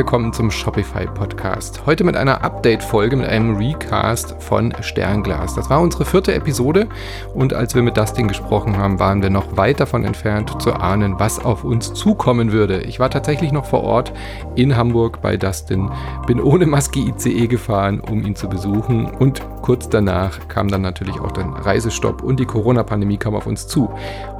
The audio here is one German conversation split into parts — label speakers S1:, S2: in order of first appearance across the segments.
S1: willkommen zum Shopify Podcast. Heute mit einer Update-Folge, mit einem Recast von Sternglas. Das war unsere vierte Episode und als wir mit Dustin gesprochen haben, waren wir noch weit davon entfernt zu ahnen, was auf uns zukommen würde. Ich war tatsächlich noch vor Ort in Hamburg bei Dustin, bin ohne Maske ICE gefahren, um ihn zu besuchen und kurz danach kam dann natürlich auch der Reisestopp und die Corona-Pandemie kam auf uns zu.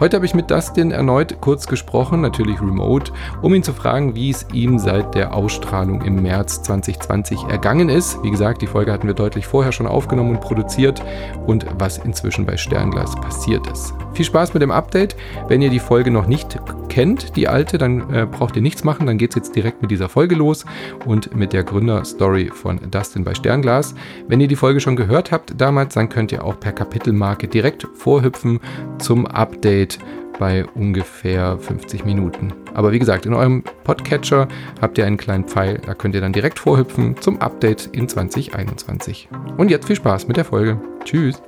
S1: Heute habe ich mit Dustin erneut kurz gesprochen, natürlich remote, um ihn zu fragen, wie es ihm seit der Ausstrahlung im März 2020 ergangen ist. Wie gesagt, die Folge hatten wir deutlich vorher schon aufgenommen und produziert und was inzwischen bei Sternglas passiert ist. Viel Spaß mit dem Update. Wenn ihr die Folge noch nicht kennt, die alte, dann äh, braucht ihr nichts machen. Dann geht es jetzt direkt mit dieser Folge los und mit der Gründerstory von Dustin bei Sternglas. Wenn ihr die Folge schon gehört habt damals, dann könnt ihr auch per Kapitelmarke direkt vorhüpfen zum Update bei ungefähr 50 Minuten. Aber wie gesagt, in eurem Podcatcher habt ihr einen kleinen Pfeil, da könnt ihr dann direkt vorhüpfen zum Update in 2021. Und jetzt viel Spaß mit der Folge. Tschüss.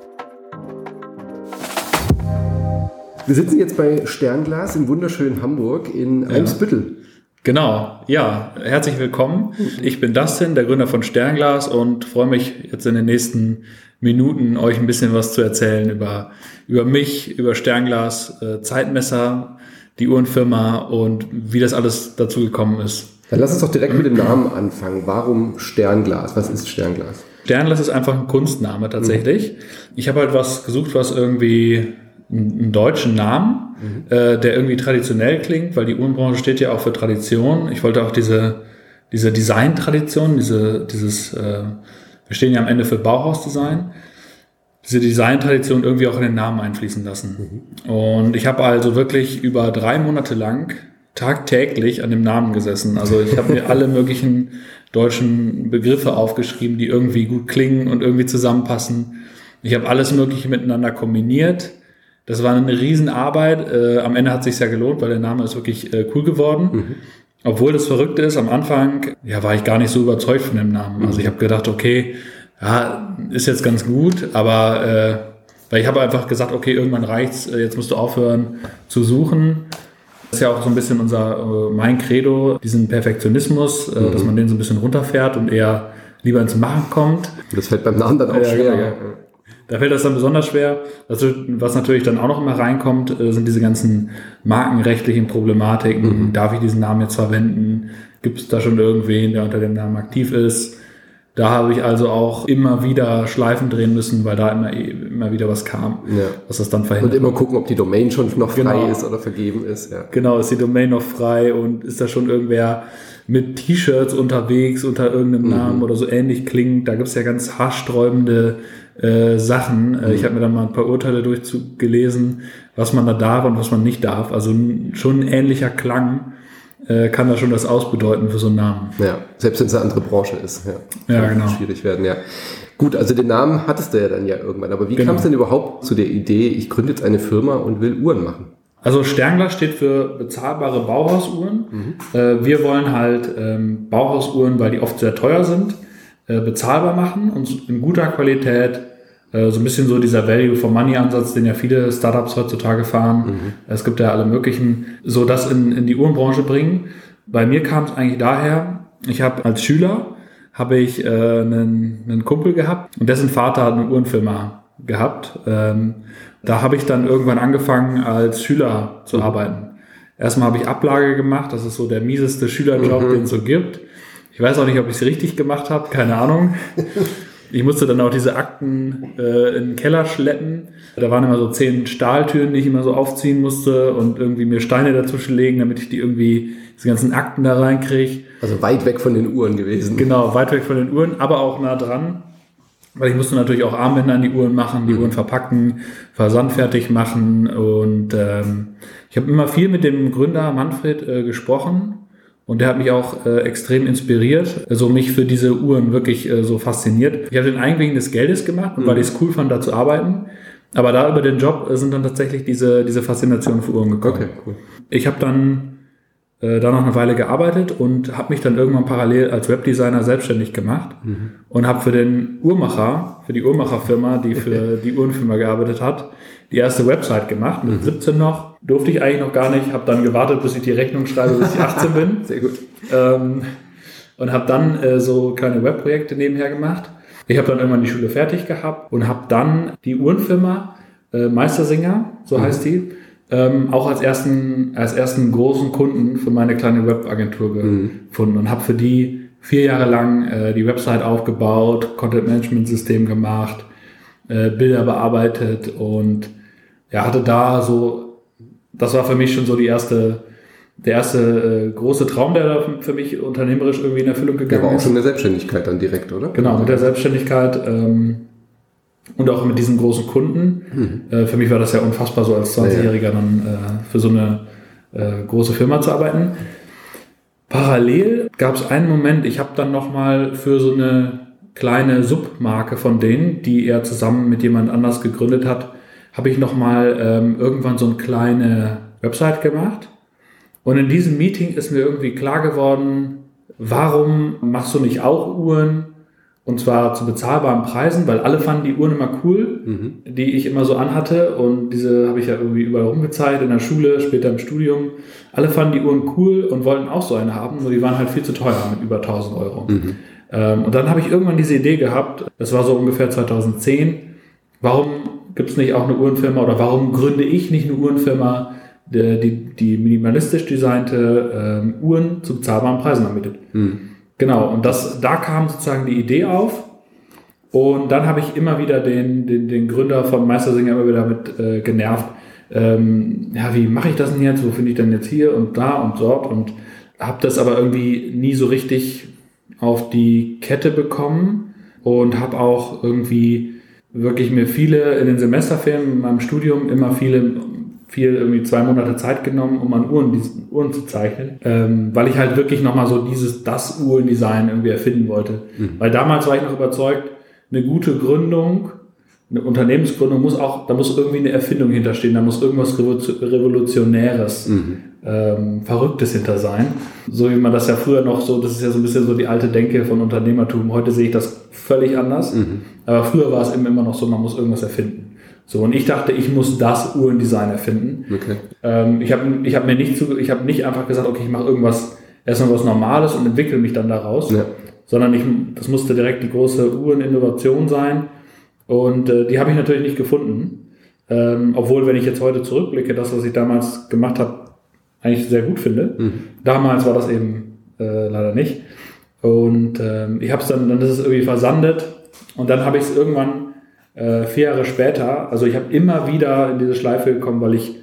S2: Wir sitzen jetzt bei Sternglas im wunderschönen Hamburg in Eimsbüttel.
S3: Genau, ja, herzlich willkommen. Ich bin Dustin, der Gründer von Sternglas und freue mich jetzt in den nächsten Minuten euch ein bisschen was zu erzählen über, über mich, über Sternglas, äh, Zeitmesser, die Uhrenfirma und wie das alles dazu gekommen ist.
S2: Dann lass uns doch direkt mit dem Namen anfangen. Warum Sternglas? Was ist Sternglas?
S3: Sternglas ist einfach ein Kunstname tatsächlich. Mhm. Ich habe halt was gesucht, was irgendwie einen deutschen Namen, mhm. äh, der irgendwie traditionell klingt, weil die Uhrenbranche steht ja auch für Tradition. Ich wollte auch diese, diese Design-Tradition, diese, dieses, äh, wir stehen ja am Ende für Bauhausdesign, diese Design-Tradition irgendwie auch in den Namen einfließen lassen. Mhm. Und ich habe also wirklich über drei Monate lang tagtäglich an dem Namen gesessen. Also ich habe mir alle möglichen deutschen Begriffe aufgeschrieben, die irgendwie gut klingen und irgendwie zusammenpassen. Ich habe alles Mögliche miteinander kombiniert das war eine Riesenarbeit. Äh, am Ende hat es sich ja gelohnt, weil der Name ist wirklich äh, cool geworden. Mhm. Obwohl das Verrückte ist, am Anfang ja, war ich gar nicht so überzeugt von dem Namen. Also ich habe gedacht, okay, ja, ist jetzt ganz gut, aber äh, weil ich habe einfach gesagt, okay, irgendwann reicht's, äh, jetzt musst du aufhören zu suchen. Das ist ja auch so ein bisschen unser, äh, mein Credo, diesen Perfektionismus, äh, mhm. dass man den so ein bisschen runterfährt und eher lieber ins Machen kommt.
S2: Das fällt beim Namen dann auch schwer. Ja, ja.
S3: Da fällt das dann besonders schwer. Was natürlich dann auch noch immer reinkommt, äh, sind diese ganzen markenrechtlichen Problematiken. Mhm. Darf ich diesen Namen jetzt verwenden? Gibt es da schon irgendwen, der unter dem Namen aktiv ist? Da habe ich also auch immer wieder Schleifen drehen müssen, weil da immer, immer wieder was kam,
S2: ja.
S3: was das dann verhindert.
S2: Und immer gucken, ob die Domain schon noch frei genau. ist oder vergeben ist.
S3: Ja. Genau, ist die Domain noch frei und ist da schon irgendwer mit T-Shirts unterwegs unter irgendeinem mhm. Namen oder so ähnlich klingt. Da gibt es ja ganz haarsträubende äh, Sachen. Äh, mhm. Ich habe mir dann mal ein paar Urteile durchgelesen, was man da darf und was man nicht darf. Also schon ein ähnlicher Klang äh, kann da schon das ausbedeuten für so einen Namen.
S2: Ja, selbst wenn es eine andere Branche ist.
S3: Ja, ja genau.
S2: Schwierig werden, ja. Gut, also den Namen hattest du ja dann ja irgendwann. Aber wie genau. kam es denn überhaupt zu der Idee, ich gründe jetzt eine Firma und will Uhren machen?
S3: Also Sternglas steht für bezahlbare Bauhausuhren. Mhm. Äh, wir wollen halt ähm, Bauhausuhren, weil die oft sehr teuer sind, äh, bezahlbar machen und in guter Qualität. Äh, so ein bisschen so dieser Value for Money Ansatz, den ja viele Startups heutzutage fahren. Mhm. Es gibt ja alle möglichen, so das in, in die Uhrenbranche bringen. Bei mir kam es eigentlich daher, ich habe als Schüler habe ich äh, einen, einen Kumpel gehabt und dessen Vater hat eine Uhrenfirma gehabt. Ähm, da habe ich dann irgendwann angefangen, als Schüler zu mhm. arbeiten. Erstmal habe ich Ablage gemacht, das ist so der mieseste Schülerjob, mhm. den es so gibt. Ich weiß auch nicht, ob ich es richtig gemacht habe, keine Ahnung. Ich musste dann auch diese Akten äh, in den Keller schleppen. Da waren immer so zehn Stahltüren, die ich immer so aufziehen musste und irgendwie mir Steine dazwischen legen, damit ich die irgendwie, diese ganzen Akten da reinkriege.
S2: Also weit weg von den Uhren gewesen.
S3: Genau, weit weg von den Uhren, aber auch nah dran. Weil ich musste natürlich auch Armbänder an die Uhren machen, die mhm. Uhren verpacken, versandfertig machen und ähm, ich habe immer viel mit dem Gründer Manfred äh, gesprochen und der hat mich auch äh, extrem inspiriert, also mich für diese Uhren wirklich äh, so fasziniert. Ich habe den eigentlich wegen des Geldes gemacht und mhm. weil ich es cool fand, da zu arbeiten. Aber da über den Job äh, sind dann tatsächlich diese, diese Faszinationen für Uhren gekommen. Okay, cool. Ich habe dann äh, da noch eine Weile gearbeitet und habe mich dann irgendwann parallel als Webdesigner selbstständig gemacht mhm. und habe für den Uhrmacher, für die Uhrmacherfirma, die für die Uhrenfirma gearbeitet hat, die erste Website gemacht, mit mhm. 17 noch. Durfte ich eigentlich noch gar nicht, habe dann gewartet, bis ich die Rechnung schreibe, bis ich 18 bin.
S1: Sehr gut.
S3: Ähm, und habe dann äh, so kleine Webprojekte nebenher gemacht. Ich habe dann irgendwann die Schule fertig gehabt und habe dann die Uhrenfirma äh, Meistersinger, so mhm. heißt die, ähm, auch als ersten, als ersten großen Kunden für meine kleine Webagentur mhm. gefunden und habe für die vier Jahre lang äh, die Website aufgebaut, Content Management System gemacht, äh, Bilder bearbeitet und ja, hatte da so, das war für mich schon so die erste, der erste äh, große Traum, der da für mich unternehmerisch irgendwie in Erfüllung gegangen ist.
S1: Der war auch schon eine Selbstständigkeit dann direkt, oder?
S3: Genau, mit der Selbstständigkeit. Ähm, und auch mit diesen großen Kunden. Äh, für mich war das ja unfassbar, so als 20-Jähriger dann äh, für so eine äh, große Firma zu arbeiten. Parallel gab es einen Moment, ich habe dann nochmal für so eine kleine Submarke von denen, die er zusammen mit jemand anders gegründet hat, habe ich nochmal ähm, irgendwann so eine kleine Website gemacht. Und in diesem Meeting ist mir irgendwie klar geworden, warum machst du nicht auch Uhren? Und zwar zu bezahlbaren Preisen, weil alle fanden die Uhren immer cool, mhm. die ich immer so anhatte. Und diese habe ich ja irgendwie überall rumgezeigt, in der Schule, später im Studium. Alle fanden die Uhren cool und wollten auch so eine haben, nur die waren halt viel zu teuer mit über 1000 Euro. Mhm. Ähm, und dann habe ich irgendwann diese Idee gehabt, das war so ungefähr 2010, warum gibt es nicht auch eine Uhrenfirma oder warum gründe ich nicht eine Uhrenfirma, die, die, die minimalistisch designte ähm, Uhren zu bezahlbaren Preisen anbietet? Mhm. Genau, und das, da kam sozusagen die Idee auf. Und dann habe ich immer wieder den, den, den Gründer von Meistersinger immer wieder mit äh, genervt. Ähm, ja, wie mache ich das denn jetzt? Wo finde ich denn jetzt hier und da und dort? Und habe das aber irgendwie nie so richtig auf die Kette bekommen und habe auch irgendwie wirklich mir viele in den Semesterferien in meinem Studium immer viele viel irgendwie zwei Monate Zeit genommen, um an Uhren, diesen Uhren zu zeichnen, ähm, weil ich halt wirklich nochmal so dieses, das Uhrendesign irgendwie erfinden wollte. Mhm. Weil damals war ich noch überzeugt, eine gute Gründung, eine Unternehmensgründung muss auch, da muss irgendwie eine Erfindung hinterstehen, da muss irgendwas Revolutionäres, mhm. ähm, Verrücktes hinter sein. So wie man das ja früher noch so, das ist ja so ein bisschen so die alte Denke von Unternehmertum. Heute sehe ich das völlig anders. Mhm. Aber früher war es eben immer noch so, man muss irgendwas erfinden. So, und ich dachte, ich muss das Uhrendesign erfinden. Okay. Ähm, ich habe ich hab mir nicht zu, ich habe nicht einfach gesagt, okay, ich mache irgendwas, erstmal was Normales und entwickle mich dann daraus, ja. sondern ich, das musste direkt die große Uhreninnovation sein. Und äh, die habe ich natürlich nicht gefunden. Ähm, obwohl, wenn ich jetzt heute zurückblicke, das, was ich damals gemacht habe, eigentlich sehr gut finde. Mhm. Damals war das eben äh, leider nicht. Und ähm, ich habe es dann, dann ist es irgendwie versandet. Und dann habe ich es irgendwann äh, vier Jahre später, also ich habe immer wieder in diese Schleife gekommen, weil ich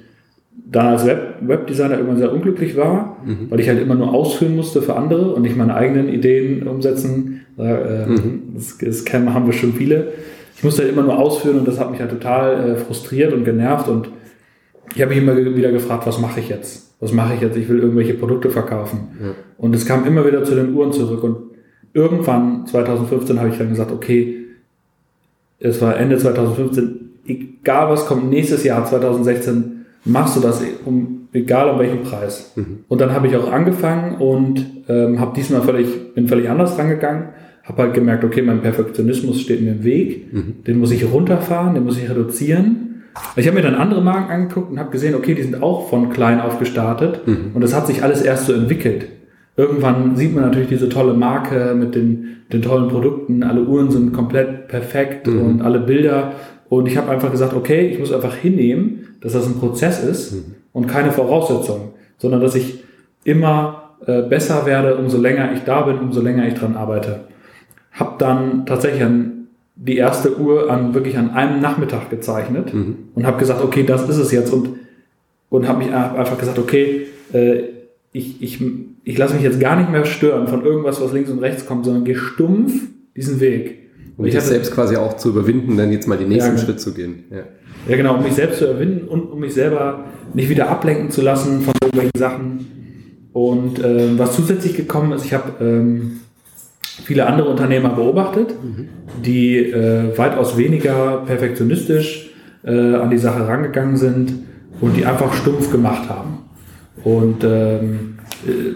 S3: dann als Web Webdesigner irgendwann sehr unglücklich war, mhm. weil ich halt immer nur ausführen musste für andere und nicht meine eigenen Ideen umsetzen. Äh, mhm. das, das kennen, haben wir schon viele. Ich musste halt immer nur ausführen und das hat mich halt total äh, frustriert und genervt und ich habe mich immer wieder gefragt, was mache ich jetzt? Was mache ich jetzt? Ich will irgendwelche Produkte verkaufen. Ja. Und es kam immer wieder zu den Uhren zurück und irgendwann 2015 habe ich dann gesagt, okay, es war Ende 2015, egal was kommt nächstes Jahr 2016, machst du das, um, egal um welchen Preis. Mhm. Und dann habe ich auch angefangen und ähm, habe diesmal völlig, bin völlig anders rangegangen, habe halt gemerkt, okay, mein Perfektionismus steht mir im Weg, mhm. den muss ich runterfahren, den muss ich reduzieren. Ich habe mir dann andere Marken angeguckt und habe gesehen, okay, die sind auch von klein auf gestartet mhm. und das hat sich alles erst so entwickelt. Irgendwann sieht man natürlich diese tolle Marke mit den, den tollen Produkten. Alle Uhren sind komplett perfekt mhm. und alle Bilder. Und ich habe einfach gesagt, okay, ich muss einfach hinnehmen, dass das ein Prozess ist mhm. und keine Voraussetzung, sondern dass ich immer äh, besser werde, umso länger ich da bin, umso länger ich dran arbeite. Hab dann tatsächlich an die erste Uhr an wirklich an einem Nachmittag gezeichnet mhm. und habe gesagt, okay, das ist es jetzt und und habe mich einfach gesagt, okay, äh, ich, ich, ich lasse mich jetzt gar nicht mehr stören von irgendwas, was links und rechts kommt, sondern gehe stumpf diesen Weg.
S1: Um dich selbst quasi auch zu überwinden, dann jetzt mal den nächsten ja, genau. Schritt zu gehen.
S3: Ja. ja, genau, um mich selbst zu überwinden und um mich selber nicht wieder ablenken zu lassen von irgendwelchen Sachen. Und äh, was zusätzlich gekommen ist, ich habe ähm, viele andere Unternehmer beobachtet, mhm. die äh, weitaus weniger perfektionistisch äh, an die Sache rangegangen sind und die einfach stumpf gemacht haben. Und ähm, äh,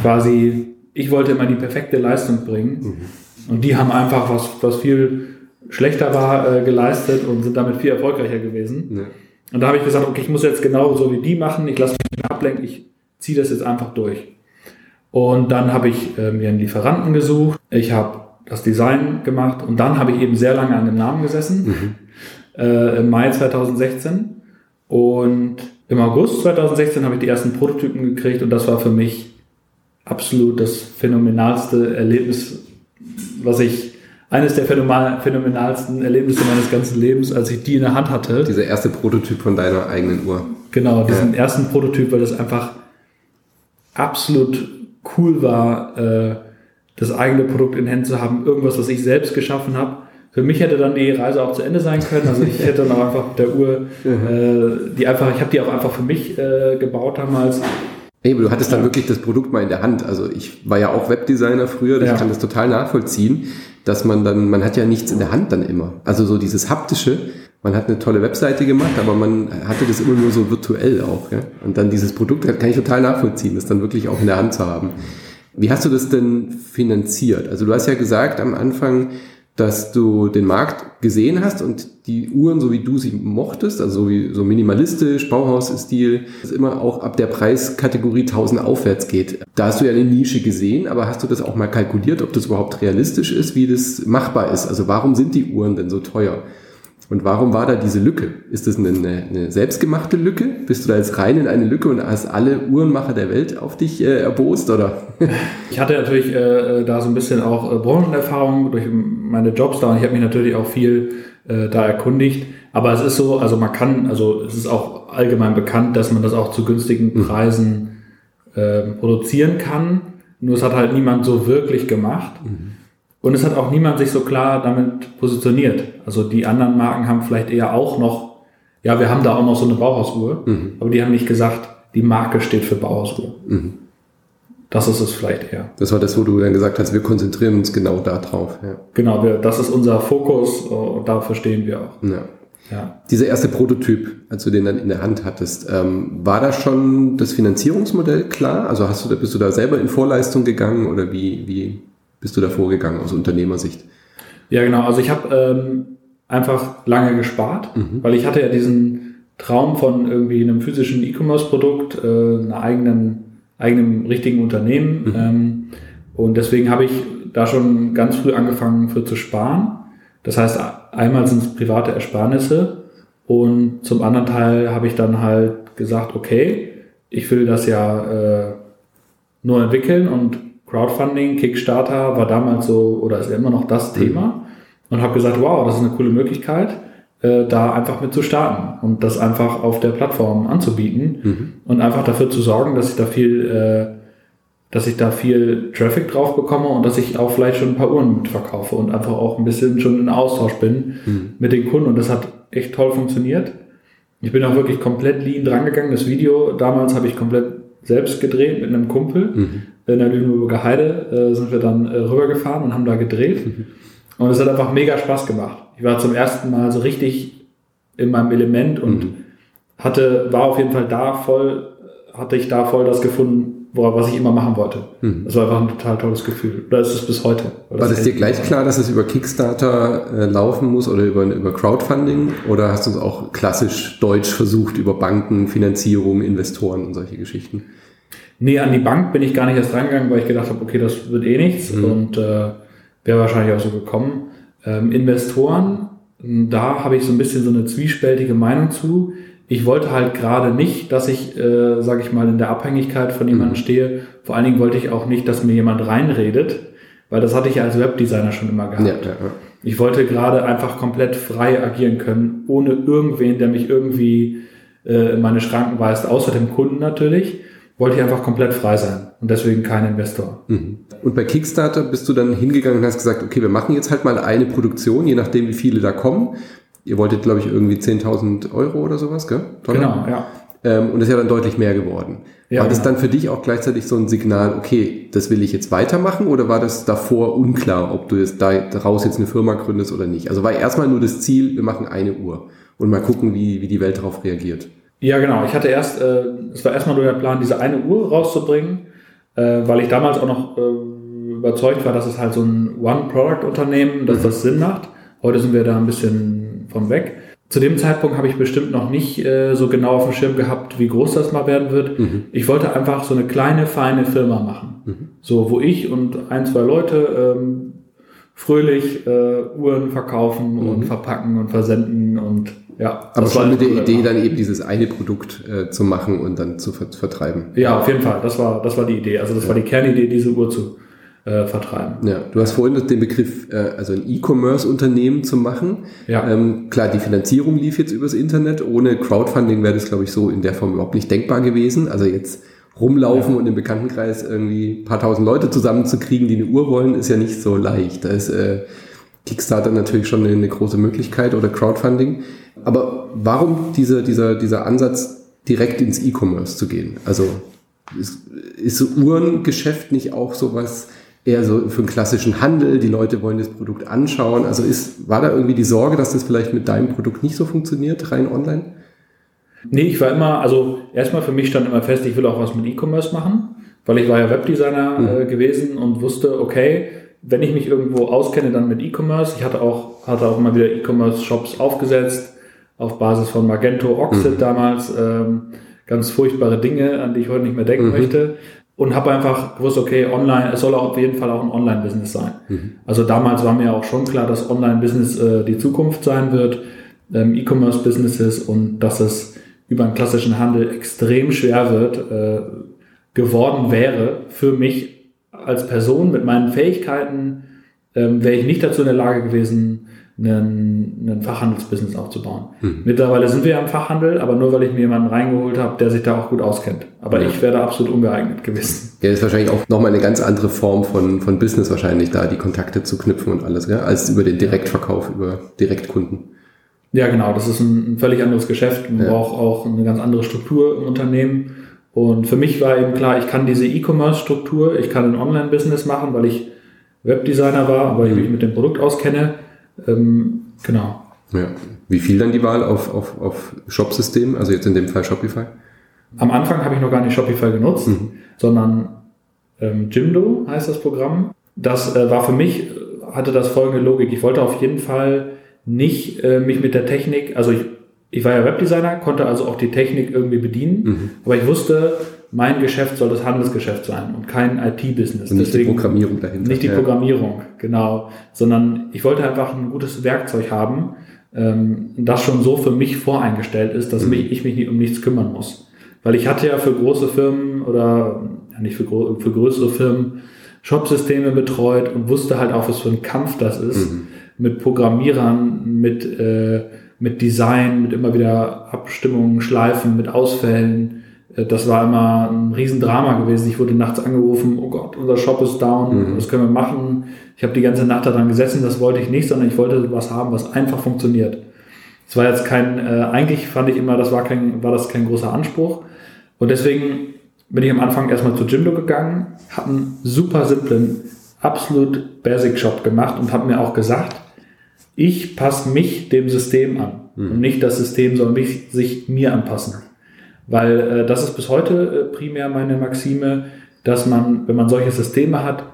S3: quasi, ich wollte immer die perfekte Leistung bringen. Mhm. Und die haben einfach was, was viel schlechter war, äh, geleistet und sind damit viel erfolgreicher gewesen. Ja. Und da habe ich gesagt, okay, ich muss jetzt genau so wie die machen, ich lasse mich nicht ablenken, ich ziehe das jetzt einfach durch. Und dann habe ich äh, mir einen Lieferanten gesucht, ich habe das Design gemacht und dann habe ich eben sehr lange an dem Namen gesessen, mhm. äh, im Mai 2016. Und im August 2016 habe ich die ersten Prototypen gekriegt und das war für mich absolut das phänomenalste Erlebnis, was ich eines der phänomenalsten Erlebnisse meines ganzen Lebens, als ich die in der Hand hatte.
S1: Dieser erste Prototyp von deiner eigenen Uhr.
S3: Genau, diesen ja. ersten Prototyp, weil das einfach absolut cool war, äh, das eigene Produkt in Händen zu haben, irgendwas, was ich selbst geschaffen habe. Für mich hätte dann die Reise auch zu Ende sein können. Also ich hätte dann auch einfach der Uhr, äh, die einfach, ich habe die auch einfach für mich äh, gebaut damals.
S1: Hey, du hattest dann wirklich das Produkt mal in der Hand. Also ich war ja auch Webdesigner früher, ich ja. kann das total nachvollziehen, dass man dann, man hat ja nichts in der Hand dann immer. Also so dieses haptische, man hat eine tolle Webseite gemacht, aber man hatte das immer nur so virtuell auch. Ja? Und dann dieses Produkt kann ich total nachvollziehen, das dann wirklich auch in der Hand zu haben. Wie hast du das denn finanziert? Also du hast ja gesagt am Anfang, dass du den Markt gesehen hast und die Uhren, so wie du sie mochtest, also so, wie, so minimalistisch, Bauhausstil, immer auch ab der Preiskategorie 1000 aufwärts geht. Da hast du ja eine Nische gesehen, aber hast du das auch mal kalkuliert, ob das überhaupt realistisch ist, wie das machbar ist? Also warum sind die Uhren denn so teuer? Und warum war da diese Lücke? Ist das eine, eine, selbstgemachte Lücke? Bist du da jetzt rein in eine Lücke und hast alle Uhrenmacher der Welt auf dich äh, erbost, oder?
S3: ich hatte natürlich äh, da so ein bisschen auch äh, Branchenerfahrung durch meine Jobs da und ich habe mich natürlich auch viel äh, da erkundigt. Aber es ist so, also man kann, also es ist auch allgemein bekannt, dass man das auch zu günstigen mhm. Preisen äh, produzieren kann. Nur es hat halt niemand so wirklich gemacht. Mhm. Und es hat auch niemand sich so klar damit positioniert. Also die anderen Marken haben vielleicht eher auch noch, ja, wir haben da auch noch so eine Bauhausuhr, mhm. aber die haben nicht gesagt, die Marke steht für Bauhausuhr. Mhm. Das ist es vielleicht eher.
S1: Das war das, wo du dann gesagt hast, wir konzentrieren uns genau darauf. Ja.
S3: Genau, wir, das ist unser Fokus und da verstehen wir auch.
S1: Ja. Ja. Dieser erste Prototyp, als du den dann in der Hand hattest, ähm, war da schon das Finanzierungsmodell klar? Also hast du, bist du da selber in Vorleistung gegangen oder wie, wie bist du da vorgegangen aus Unternehmersicht?
S3: Ja, genau. Also ich habe ähm, einfach lange gespart, mhm. weil ich hatte ja diesen Traum von irgendwie einem physischen E-Commerce-Produkt, äh, einer eigenen, eigenem richtigen Unternehmen. Mhm. Ähm, und deswegen habe ich da schon ganz früh angefangen für zu sparen. Das heißt, einmal sind es private Ersparnisse und zum anderen Teil habe ich dann halt gesagt, okay, ich will das ja äh, nur entwickeln und Crowdfunding, Kickstarter war damals so oder ist immer noch das Thema mhm. und habe gesagt, wow, das ist eine coole Möglichkeit, äh, da einfach mit zu starten und das einfach auf der Plattform anzubieten mhm. und einfach dafür zu sorgen, dass ich da viel, äh, dass ich da viel Traffic drauf bekomme und dass ich auch vielleicht schon ein paar Uhren mitverkaufe und einfach auch ein bisschen schon in Austausch bin mhm. mit den Kunden und das hat echt toll funktioniert. Ich bin auch wirklich komplett lean drangegangen. Das Video damals habe ich komplett selbst gedreht mit einem Kumpel. Mhm in der Lüneburger Heide äh, sind wir dann äh, rübergefahren und haben da gedreht. Mhm. Und es hat einfach mega Spaß gemacht. Ich war zum ersten Mal so richtig in meinem Element und mhm. hatte, war auf jeden Fall da voll, hatte ich da voll das gefunden, was ich immer machen wollte. Mhm. Das war einfach ein total tolles Gefühl. Oder ist es bis heute?
S1: War das, dir gleich klar, dass es über Kickstarter äh, laufen muss oder über, über Crowdfunding? Oder hast du es auch klassisch deutsch versucht über Banken, Finanzierung, Investoren und solche Geschichten?
S3: Nee, an die Bank bin ich gar nicht erst reingegangen, weil ich gedacht habe, okay, das wird eh nichts mhm. und äh, wäre wahrscheinlich auch so gekommen. Ähm, Investoren, da habe ich so ein bisschen so eine zwiespältige Meinung zu. Ich wollte halt gerade nicht, dass ich, äh, sage ich mal, in der Abhängigkeit von jemandem mhm. stehe. Vor allen Dingen wollte ich auch nicht, dass mir jemand reinredet, weil das hatte ich als Webdesigner schon immer gehabt. Ja, ja, ja. Ich wollte gerade einfach komplett frei agieren können, ohne irgendwen, der mich irgendwie äh, in meine Schranken weist, außer dem Kunden natürlich wollte ich einfach komplett frei sein und deswegen kein Investor.
S1: Mhm. Und bei Kickstarter bist du dann hingegangen und hast gesagt, okay, wir machen jetzt halt mal eine Produktion, je nachdem, wie viele da kommen. Ihr wolltet, glaube ich, irgendwie 10.000 Euro oder sowas, gell?
S3: Dollar? Genau, ja.
S1: Ähm, und das ist ja dann deutlich mehr geworden. Ja, war das genau. dann für dich auch gleichzeitig so ein Signal, okay, das will ich jetzt weitermachen oder war das davor unklar, ob du jetzt daraus jetzt eine Firma gründest oder nicht? Also war erstmal nur das Ziel, wir machen eine Uhr und mal gucken, wie, wie die Welt darauf reagiert.
S3: Ja, genau. Ich hatte erst, äh, es war erstmal nur der Plan, diese eine Uhr rauszubringen, äh, weil ich damals auch noch äh, überzeugt war, dass es halt so ein One-Product-Unternehmen, dass mhm. das Sinn macht. Heute sind wir da ein bisschen von weg. Zu dem Zeitpunkt habe ich bestimmt noch nicht äh, so genau auf dem Schirm gehabt, wie groß das mal werden wird. Mhm. Ich wollte einfach so eine kleine, feine Firma machen. Mhm. So, wo ich und ein, zwei Leute ähm, fröhlich äh, Uhren verkaufen mhm. und verpacken und versenden und ja.
S1: Aber schon mit der Idee, dann eben dieses eine Produkt äh, zu machen und dann zu ver vertreiben.
S3: Ja, auf jeden Fall. Das war, das war die Idee. Also das ja. war die Kernidee, diese Uhr zu äh, vertreiben.
S1: Ja, du hast vorhin den Begriff, äh, also ein E-Commerce-Unternehmen zu machen. Ja. Ähm, klar, die Finanzierung lief jetzt übers Internet. Ohne Crowdfunding wäre das, glaube ich, so in der Form überhaupt nicht denkbar gewesen. Also jetzt rumlaufen ja. und im Bekanntenkreis irgendwie ein paar tausend Leute zusammenzukriegen, die eine Uhr wollen, ist ja nicht so leicht. Da ist äh, Kickstarter natürlich schon eine, große Möglichkeit oder Crowdfunding. Aber warum dieser, dieser, dieser Ansatz, direkt ins E-Commerce zu gehen? Also ist, ist Uhrengeschäft nicht auch sowas, eher so für einen klassischen Handel, die Leute wollen das Produkt anschauen. Also ist, war da irgendwie die Sorge, dass das vielleicht mit deinem Produkt nicht so funktioniert, rein online?
S3: Nee, ich war immer, also erstmal für mich stand immer fest, ich will auch was mit E-Commerce machen, weil ich war ja Webdesigner mhm. äh, gewesen und wusste, okay, wenn ich mich irgendwo auskenne, dann mit E-Commerce. Ich hatte auch, hatte auch immer wieder E-Commerce-Shops aufgesetzt, auf Basis von Magento, Oxid mhm. damals. Ähm, ganz furchtbare Dinge, an die ich heute nicht mehr denken mhm. möchte und habe einfach gewusst, okay, online, es soll auch auf jeden Fall auch ein Online-Business sein. Mhm. Also damals war mir auch schon klar, dass Online-Business äh, die Zukunft sein wird, ähm, E-Commerce-Businesses und dass es über einen klassischen Handel extrem schwer wird, äh, geworden wäre für mich als Person mit meinen Fähigkeiten, ähm, wäre ich nicht dazu in der Lage gewesen, einen Fachhandelsbusiness aufzubauen. Mhm. Mittlerweile sind wir ja im Fachhandel, aber nur weil ich mir jemanden reingeholt habe, der sich da auch gut auskennt. Aber ja. ich wäre da absolut ungeeignet gewesen.
S1: Ja, ist wahrscheinlich auch nochmal eine ganz andere Form von, von Business wahrscheinlich, da die Kontakte zu knüpfen und alles, ja? als über den Direktverkauf, über Direktkunden.
S3: Ja, genau, das ist ein, ein völlig anderes Geschäft. Man ja. braucht auch eine ganz andere Struktur im Unternehmen. Und für mich war eben klar, ich kann diese E-Commerce-Struktur, ich kann ein Online-Business machen, weil ich Webdesigner war, weil ich mhm. mich mit dem Produkt auskenne ähm, genau.
S1: Ja. Wie viel dann die Wahl auf, auf, auf Shop-System, also jetzt in dem Fall Shopify?
S3: Am Anfang habe ich noch gar nicht Shopify genutzt, mhm. sondern ähm, Jimdo heißt das Programm. Das äh, war für mich, hatte das folgende Logik. Ich wollte auf jeden Fall nicht äh, mich mit der Technik, also ich, ich war ja Webdesigner, konnte also auch die Technik irgendwie bedienen, mhm. aber ich wusste, mein Geschäft soll das Handelsgeschäft sein und kein IT-Business.
S1: Nicht Deswegen, die Programmierung dahinter.
S3: Nicht die ja. Programmierung, genau. Sondern ich wollte einfach ein gutes Werkzeug haben, ähm, das schon so für mich voreingestellt ist, dass mhm. mich, ich mich nicht um nichts kümmern muss. Weil ich hatte ja für große Firmen oder ja nicht für, für größere Firmen Shopsysteme betreut und wusste halt auch, was für ein Kampf das ist. Mhm. Mit Programmierern, mit, äh, mit Design, mit immer wieder Abstimmungen, Schleifen, mit Ausfällen das war immer ein Riesendrama gewesen. Ich wurde nachts angerufen, oh Gott, unser Shop ist down, mhm. was können wir machen? Ich habe die ganze Nacht daran gesessen, das wollte ich nicht, sondern ich wollte was haben, was einfach funktioniert. Es war jetzt kein, äh, eigentlich fand ich immer, das war kein, war das kein großer Anspruch. Und deswegen bin ich am Anfang erstmal zu Jimdo gegangen, habe einen super simplen, absolut Basic Shop gemacht und habe mir auch gesagt, ich passe mich dem System an mhm. und nicht das System soll mich, sich mir anpassen. Weil äh, das ist bis heute äh, primär meine Maxime, dass man, wenn man solche Systeme hat,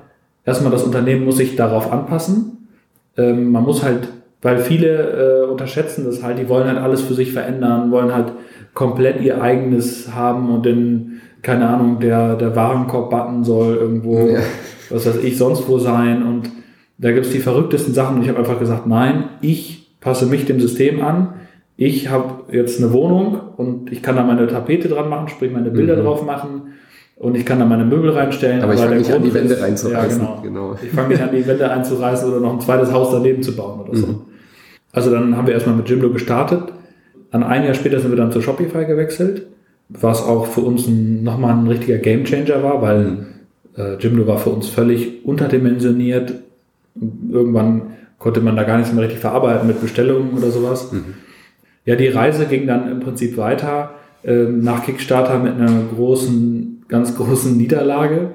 S3: erstmal das Unternehmen muss sich darauf anpassen. Ähm, man muss halt, weil viele äh, unterschätzen das halt, die wollen halt alles für sich verändern, wollen halt komplett ihr eigenes haben und dann, keine Ahnung, der, der Warenkorb-Button soll irgendwo, ja. was weiß ich, sonst wo sein und da gibt's die verrücktesten Sachen und ich habe einfach gesagt, nein, ich passe mich dem System an ich habe jetzt eine Wohnung und ich kann da meine Tapete dran machen, sprich meine Bilder mhm. drauf machen und ich kann da meine Möbel reinstellen.
S1: Aber, ich fange nicht an, die Wände reinzureißen.
S3: Ja, genau. genau. Ich fange nicht an, die Wände einzureißen oder noch ein zweites Haus daneben zu bauen oder so. Mhm. Also dann haben wir erstmal mit Jimdo gestartet. An ein Jahr später sind wir dann zu Shopify gewechselt, was auch für uns ein, nochmal ein richtiger Gamechanger war, weil mhm. äh, Jimdo war für uns völlig unterdimensioniert. Irgendwann konnte man da gar nichts mehr richtig verarbeiten mit Bestellungen oder sowas. Mhm. Ja, die Reise ging dann im Prinzip weiter ähm, nach Kickstarter mit einer großen, ganz großen Niederlage.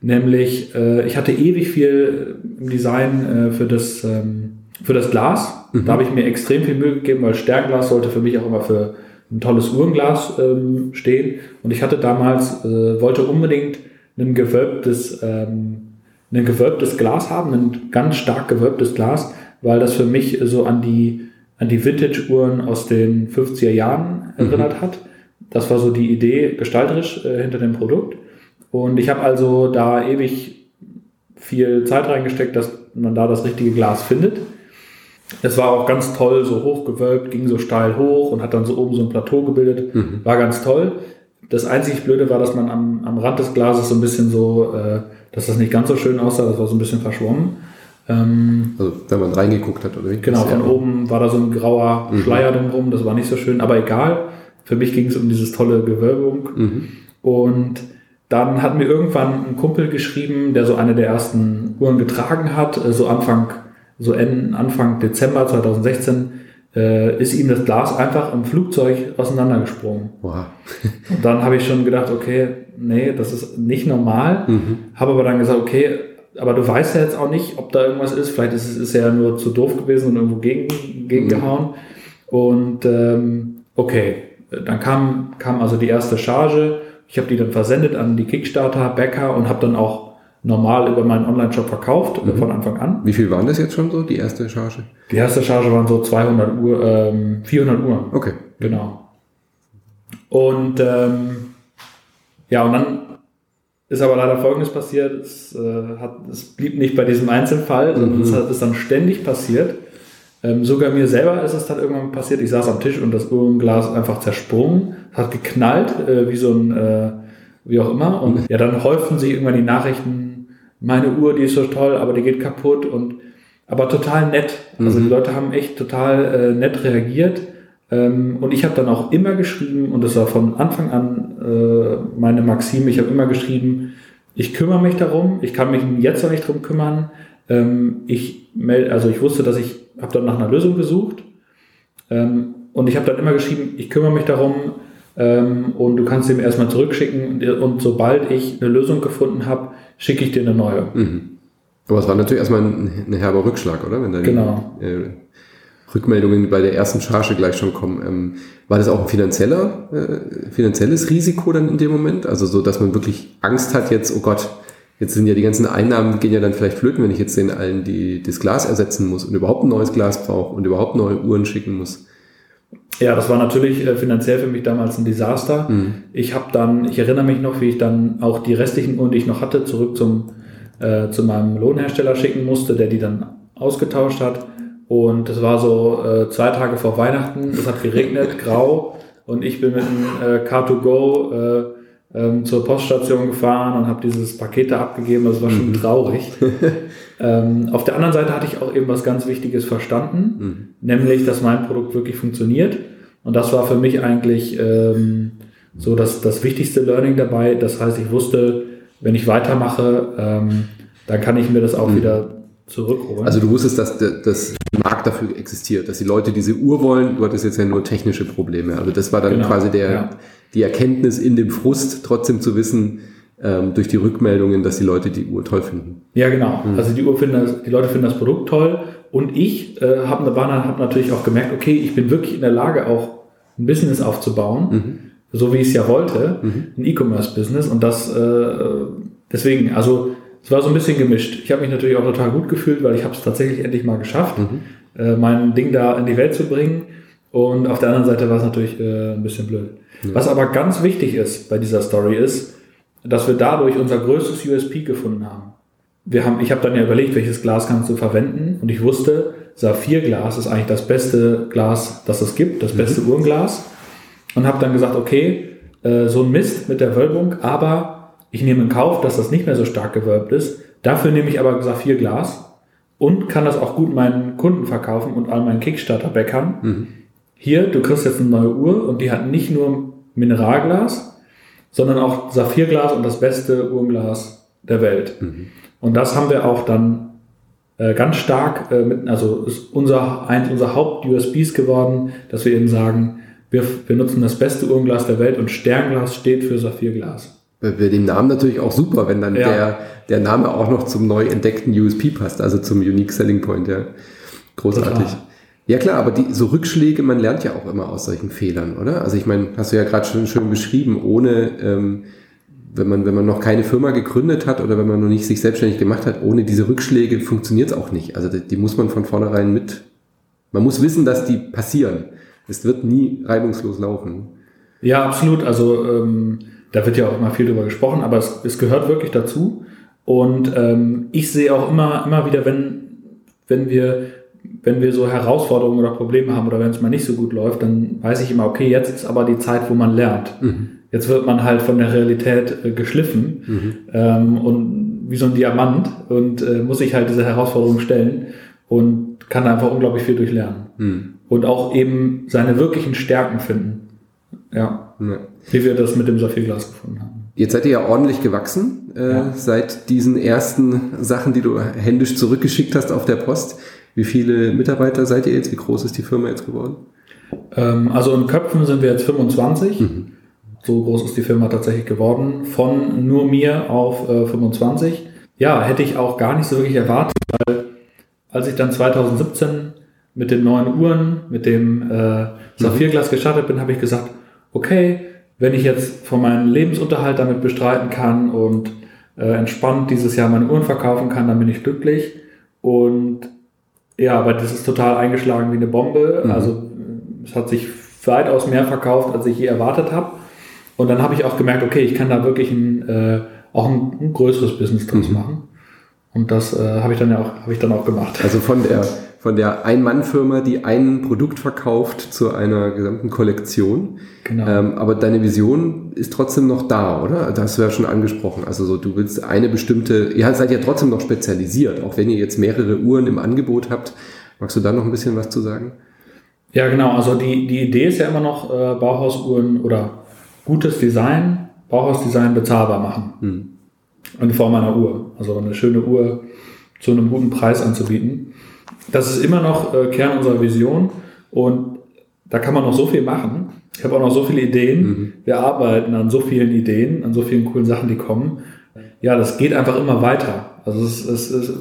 S3: Nämlich, äh, ich hatte ewig viel im Design äh, für, das, ähm, für das Glas. Mhm. Da habe ich mir extrem viel Mühe gegeben, weil Sternglas sollte für mich auch immer für, ein tolles Uhrenglas ähm, stehen. Und ich hatte damals, äh, wollte unbedingt ein gewölbtes, ähm, ein gewölbtes Glas haben, ein ganz stark gewölbtes Glas, weil das für mich so an die, an die Vintage-Uhren aus den 50er Jahren erinnert mhm. hat. Das war so die Idee gestalterisch äh, hinter dem Produkt. Und ich habe also da ewig viel Zeit reingesteckt, dass man da das richtige Glas findet. Es war auch ganz toll, so hochgewölbt, ging so steil hoch und hat dann so oben so ein Plateau gebildet. Mhm. War ganz toll. Das einzig Blöde war, dass man am, am Rand des Glases so ein bisschen so, äh, dass das nicht ganz so schön aussah, das war so ein bisschen verschwommen.
S1: Ähm, also wenn man reingeguckt hat, oder wie?
S3: Genau, von oben war da so ein grauer mhm. Schleier drumherum, das war nicht so schön, aber egal. Für mich ging es um dieses tolle Gewölbung. Mhm. Und dann hat mir irgendwann ein Kumpel geschrieben, der so eine der ersten Uhren getragen hat, äh, so Anfang, so Anfang Dezember 2016, äh, ist ihm das Glas einfach im Flugzeug auseinandergesprungen. Wow. und dann habe ich schon gedacht, okay, nee, das ist nicht normal. Mhm. Habe aber dann gesagt, okay, aber du weißt ja jetzt auch nicht, ob da irgendwas ist. Vielleicht ist es ist ja nur zu doof gewesen und irgendwo gegen, gegengehauen. Mhm. Und ähm, okay, dann kam, kam also die erste Charge. Ich habe die dann versendet an die Kickstarter, Bäcker und habe dann auch normal über meinen Online-Shop verkauft mhm. von Anfang an.
S1: Wie viel waren das jetzt schon so, die erste Charge?
S3: Die erste Charge waren so 200 Uhr, ähm, 400 Uhr.
S1: Okay.
S3: Genau. Und ähm, ja, und dann ist aber leider Folgendes passiert. Es, äh, hat, es blieb nicht bei diesem Einzelfall, sondern mhm. es hat, ist dann ständig passiert. Ähm, sogar mir selber ist es dann irgendwann passiert. Ich saß am Tisch und das Uhrenglas einfach zersprungen, hat geknallt, äh, wie so ein, äh, wie auch immer. Und mhm. ja, dann häufen sich irgendwann die Nachrichten, meine Uhr, die ist so toll, aber die geht kaputt und aber total nett. Also mhm. die Leute haben echt total äh, nett reagiert. Ähm, und ich habe dann auch immer geschrieben, und das war von Anfang an äh, meine Maxime, ich habe immer geschrieben, ich kümmere mich darum, ich kann mich jetzt noch nicht drum kümmern. Ähm, ich melde, also ich wusste, dass ich habe dann nach einer Lösung gesucht ähm, und ich habe dann immer geschrieben, ich kümmere mich darum ähm, und du kannst ihm erstmal zurückschicken und sobald ich eine Lösung gefunden habe, schicke ich dir eine neue. Mhm.
S1: Aber es war natürlich erstmal ein, ein herber Rückschlag, oder?
S3: Wenn genau.
S1: Die, äh, Rückmeldungen bei der ersten Charge gleich schon kommen. Ähm, war das auch ein finanzieller, äh, finanzielles Risiko dann in dem Moment? Also so, dass man wirklich Angst hat jetzt, oh Gott, Jetzt sind ja die ganzen Einnahmen gehen ja dann vielleicht flöten, wenn ich jetzt den allen die, das Glas ersetzen muss und überhaupt ein neues Glas brauche und überhaupt neue Uhren schicken muss.
S3: Ja, das war natürlich äh, finanziell für mich damals ein Desaster. Mhm. Ich habe dann, ich erinnere mich noch, wie ich dann auch die restlichen Uhren, die ich noch hatte, zurück zum äh, zu meinem Lohnhersteller schicken musste, der die dann ausgetauscht hat. Und es war so äh, zwei Tage vor Weihnachten, es hat geregnet, grau und ich bin mit einem äh, Car2Go äh, ähm, zur Poststation gefahren und habe dieses Paket da abgegeben. Das war schon mhm. traurig. ähm, auf der anderen Seite hatte ich auch eben was ganz Wichtiges verstanden, mhm. nämlich, dass mein Produkt wirklich funktioniert. Und das war für mich eigentlich ähm, so das, das wichtigste Learning dabei. Das heißt, ich wusste, wenn ich weitermache, ähm, dann kann ich mir das auch mhm. wieder zurückholen.
S1: Also du wusstest, dass das Markt dafür existiert, dass die Leute diese Uhr wollen. Du hattest jetzt ja nur technische Probleme. Also das war dann genau, quasi der, ja die Erkenntnis in dem Frust trotzdem zu wissen, ähm, durch die Rückmeldungen, dass die Leute die Uhr toll finden.
S3: Ja, genau. Mhm. Also die Uhr finden das, die Leute finden das Produkt toll und ich äh, habe hab natürlich auch gemerkt, okay, ich bin wirklich in der Lage, auch ein Business aufzubauen, mhm. so wie ich es ja wollte, mhm. ein E-Commerce-Business und das äh, deswegen, also es war so ein bisschen gemischt. Ich habe mich natürlich auch total gut gefühlt, weil ich habe es tatsächlich endlich mal geschafft, mhm. Äh, mein Ding da in die Welt zu bringen und auf der anderen Seite war es natürlich äh, ein bisschen blöd. Ja. Was aber ganz wichtig ist bei dieser Story ist, dass wir dadurch unser größtes USP gefunden haben. Wir haben ich habe dann ja überlegt, welches Glas kannst du verwenden und ich wusste, Saphirglas ist eigentlich das beste Glas, das es gibt, das beste mhm. Uhrenglas und habe dann gesagt, okay, äh, so ein Mist mit der Wölbung, aber ich nehme in Kauf, dass das nicht mehr so stark gewölbt ist. Dafür nehme ich aber Saphirglas und kann das auch gut meinen Kunden verkaufen und all meinen Kickstarter-Bäckern. Mhm hier, du kriegst jetzt eine neue Uhr und die hat nicht nur Mineralglas, sondern auch Saphirglas und das beste Uhrenglas der Welt. Mhm. Und das haben wir auch dann äh, ganz stark äh, mit, also ist unser, eins unserer Haupt-USBs geworden, dass wir eben sagen, wir, wir nutzen das beste Uhrenglas der Welt und Sternglas steht für Saphirglas.
S1: Bei dem Namen natürlich auch super, wenn dann ja. der, der Name auch noch zum neu entdeckten USP passt, also zum Unique Selling Point, ja. Großartig. Total. Ja klar, aber die, so Rückschläge, man lernt ja auch immer aus solchen Fehlern, oder? Also ich meine, hast du ja gerade schon schön beschrieben, ohne, ähm, wenn man, wenn man noch keine Firma gegründet hat oder wenn man noch nicht sich selbstständig gemacht hat, ohne diese Rückschläge funktioniert es auch nicht. Also die, die muss man von vornherein mit, man muss wissen, dass die passieren. Es wird nie reibungslos laufen.
S3: Ja, absolut. Also ähm, da wird ja auch immer viel drüber gesprochen, aber es, es gehört wirklich dazu. Und ähm, ich sehe auch immer, immer wieder, wenn, wenn wir wenn wir so Herausforderungen oder Probleme haben oder wenn es mal nicht so gut läuft, dann weiß ich immer, okay, jetzt ist aber die Zeit, wo man lernt. Mhm. Jetzt wird man halt von der Realität äh, geschliffen mhm. ähm, und wie so ein Diamant und äh, muss sich halt diese Herausforderungen stellen und kann einfach unglaublich viel durchlernen. Mhm. Und auch eben seine wirklichen Stärken finden. Ja. ja. Wie wir das mit dem Saphirglas gefunden haben.
S1: Jetzt seid ihr ja ordentlich gewachsen äh, ja. seit diesen ersten Sachen, die du händisch zurückgeschickt hast auf der Post. Wie viele Mitarbeiter seid ihr jetzt? Wie groß ist die Firma jetzt geworden?
S3: Ähm, also in Köpfen sind wir jetzt 25. Mhm. So groß ist die Firma tatsächlich geworden. Von nur mir auf äh, 25. Ja, hätte ich auch gar nicht so wirklich erwartet, weil als ich dann 2017 mit den neuen Uhren, mit dem äh, Saphirglas gestartet bin, habe ich gesagt, okay, wenn ich jetzt von meinem Lebensunterhalt damit bestreiten kann und äh, entspannt dieses Jahr meine Uhren verkaufen kann, dann bin ich glücklich. Und ja, aber das ist total eingeschlagen wie eine Bombe. Mhm. Also es hat sich weitaus mehr verkauft, als ich je erwartet habe. Und dann habe ich auch gemerkt, okay, ich kann da wirklich ein, äh, auch ein, ein, größeres Business draus mhm. machen. Und das äh, habe ich dann ja auch, habe ich dann auch gemacht.
S1: Also von der von der Ein-Mann-Firma, die ein Produkt verkauft, zu einer gesamten Kollektion. Genau. Ähm, aber deine Vision ist trotzdem noch da, oder? Das hast du ja schon angesprochen. Also so, du willst eine bestimmte, ihr seid ja trotzdem noch spezialisiert, auch wenn ihr jetzt mehrere Uhren im Angebot habt. Magst du da noch ein bisschen was zu sagen?
S3: Ja, genau. Also die, die Idee ist ja immer noch, äh, Bauhausuhren oder gutes Design, Bauhausdesign bezahlbar machen. Hm. In Form einer Uhr. Also eine schöne Uhr zu einem guten Preis anzubieten das ist immer noch äh, Kern unserer Vision und da kann man noch so viel machen. Ich habe auch noch so viele Ideen. Mhm. Wir arbeiten an so vielen Ideen, an so vielen coolen Sachen, die kommen. Ja, das geht einfach immer weiter. Also es, es, es,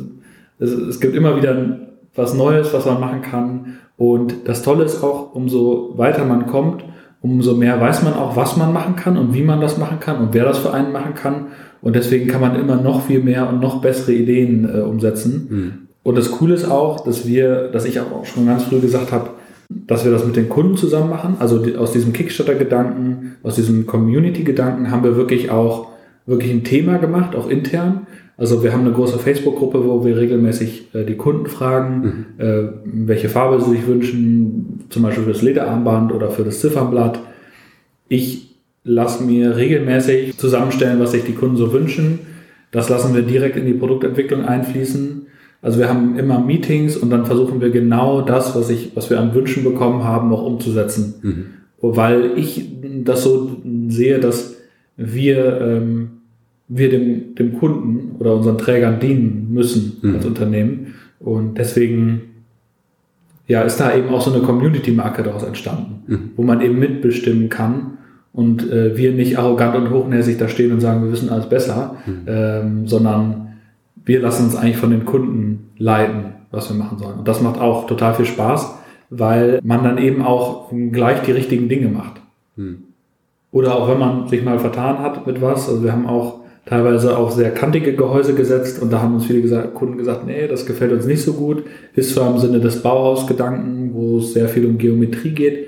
S3: es, es gibt immer wieder was Neues, was man machen kann. Und das Tolle ist auch, umso weiter man kommt, umso mehr weiß man auch, was man machen kann und wie man das machen kann und wer das für einen machen kann. Und deswegen kann man immer noch viel mehr und noch bessere Ideen äh, umsetzen. Mhm. Und das Coole ist auch, dass wir, dass ich auch schon ganz früh gesagt habe, dass wir das mit den Kunden zusammen machen. Also aus diesem Kickstarter-Gedanken, aus diesem Community-Gedanken haben wir wirklich auch wirklich ein Thema gemacht, auch intern. Also wir haben eine große Facebook-Gruppe, wo wir regelmäßig äh, die Kunden fragen, mhm. äh, welche Farbe sie sich wünschen, zum Beispiel für das Lederarmband oder für das Ziffernblatt. Ich lasse mir regelmäßig zusammenstellen, was sich die Kunden so wünschen. Das lassen wir direkt in die Produktentwicklung einfließen. Also wir haben immer Meetings und dann versuchen wir genau das, was ich, was wir an Wünschen bekommen haben, auch umzusetzen. Mhm. Weil ich das so sehe, dass wir, ähm, wir dem, dem Kunden oder unseren Trägern dienen müssen mhm. als Unternehmen. Und deswegen ja, ist da eben auch so eine Community-Marke daraus entstanden, mhm. wo man eben mitbestimmen kann und äh, wir nicht arrogant und hochnäsig da stehen und sagen, wir wissen alles besser, mhm. ähm, sondern wir lassen uns eigentlich von den Kunden leiten, was wir machen sollen. Und das macht auch total viel Spaß, weil man dann eben auch gleich die richtigen Dinge macht. Hm. Oder auch wenn man sich mal vertan hat mit was. Also wir haben auch teilweise auf sehr kantige Gehäuse gesetzt und da haben uns viele gesagt, Kunden gesagt, nee, das gefällt uns nicht so gut. Ist zwar im Sinne des Bauhausgedanken, wo es sehr viel um Geometrie geht,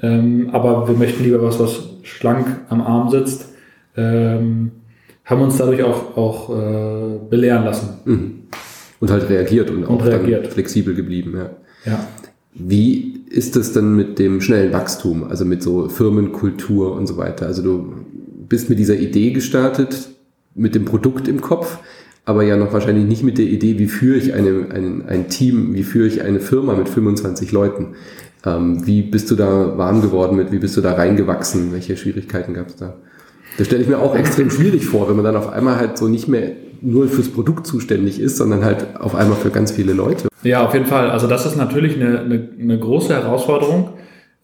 S3: ähm, aber wir möchten lieber was, was schlank am Arm sitzt. Ähm, haben uns dadurch auch, auch äh, belehren lassen. Mhm.
S1: Und halt reagiert und, und auch reagiert. flexibel geblieben. Ja. ja. Wie ist es denn mit dem schnellen Wachstum, also mit so Firmenkultur und so weiter? Also du bist mit dieser Idee gestartet, mit dem Produkt im Kopf, aber ja noch wahrscheinlich nicht mit der Idee, wie führe ich eine, ein, ein Team, wie führe ich eine Firma mit 25 Leuten. Ähm, wie bist du da warm geworden mit, wie bist du da reingewachsen? Welche Schwierigkeiten gab es da? Das stelle ich mir auch extrem schwierig vor, wenn man dann auf einmal halt so nicht mehr nur fürs Produkt zuständig ist, sondern halt auf einmal für ganz viele Leute.
S3: Ja, auf jeden Fall. Also das ist natürlich eine, eine, eine große Herausforderung,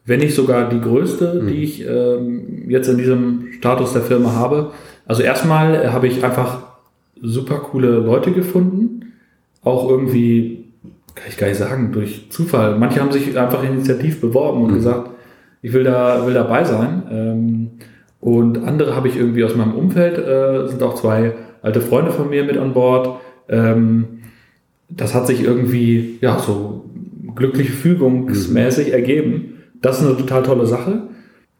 S3: wenn nicht sogar die größte, mhm. die ich ähm, jetzt in diesem Status der Firma habe. Also erstmal habe ich einfach super coole Leute gefunden, auch irgendwie kann ich gar nicht sagen, durch Zufall. Manche haben sich einfach initiativ beworben und mhm. gesagt, ich will da will dabei sein. Ähm, und andere habe ich irgendwie aus meinem Umfeld, äh, sind auch zwei alte Freunde von mir mit an Bord. Ähm, das hat sich irgendwie, ja, so glücklich fügungsmäßig mhm. ergeben. Das ist eine total tolle Sache.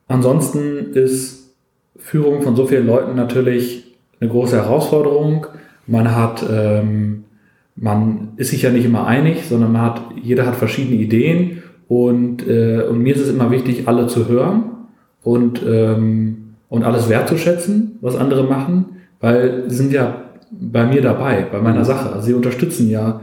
S3: Ansonsten ist Führung von so vielen Leuten natürlich eine große Herausforderung. Man hat, ähm, man ist sich ja nicht immer einig, sondern man hat, jeder hat verschiedene Ideen und, äh, und mir ist es immer wichtig, alle zu hören und, ähm, und alles wertzuschätzen, was andere machen, weil sie sind ja bei mir dabei, bei meiner mhm. Sache. Also sie unterstützen ja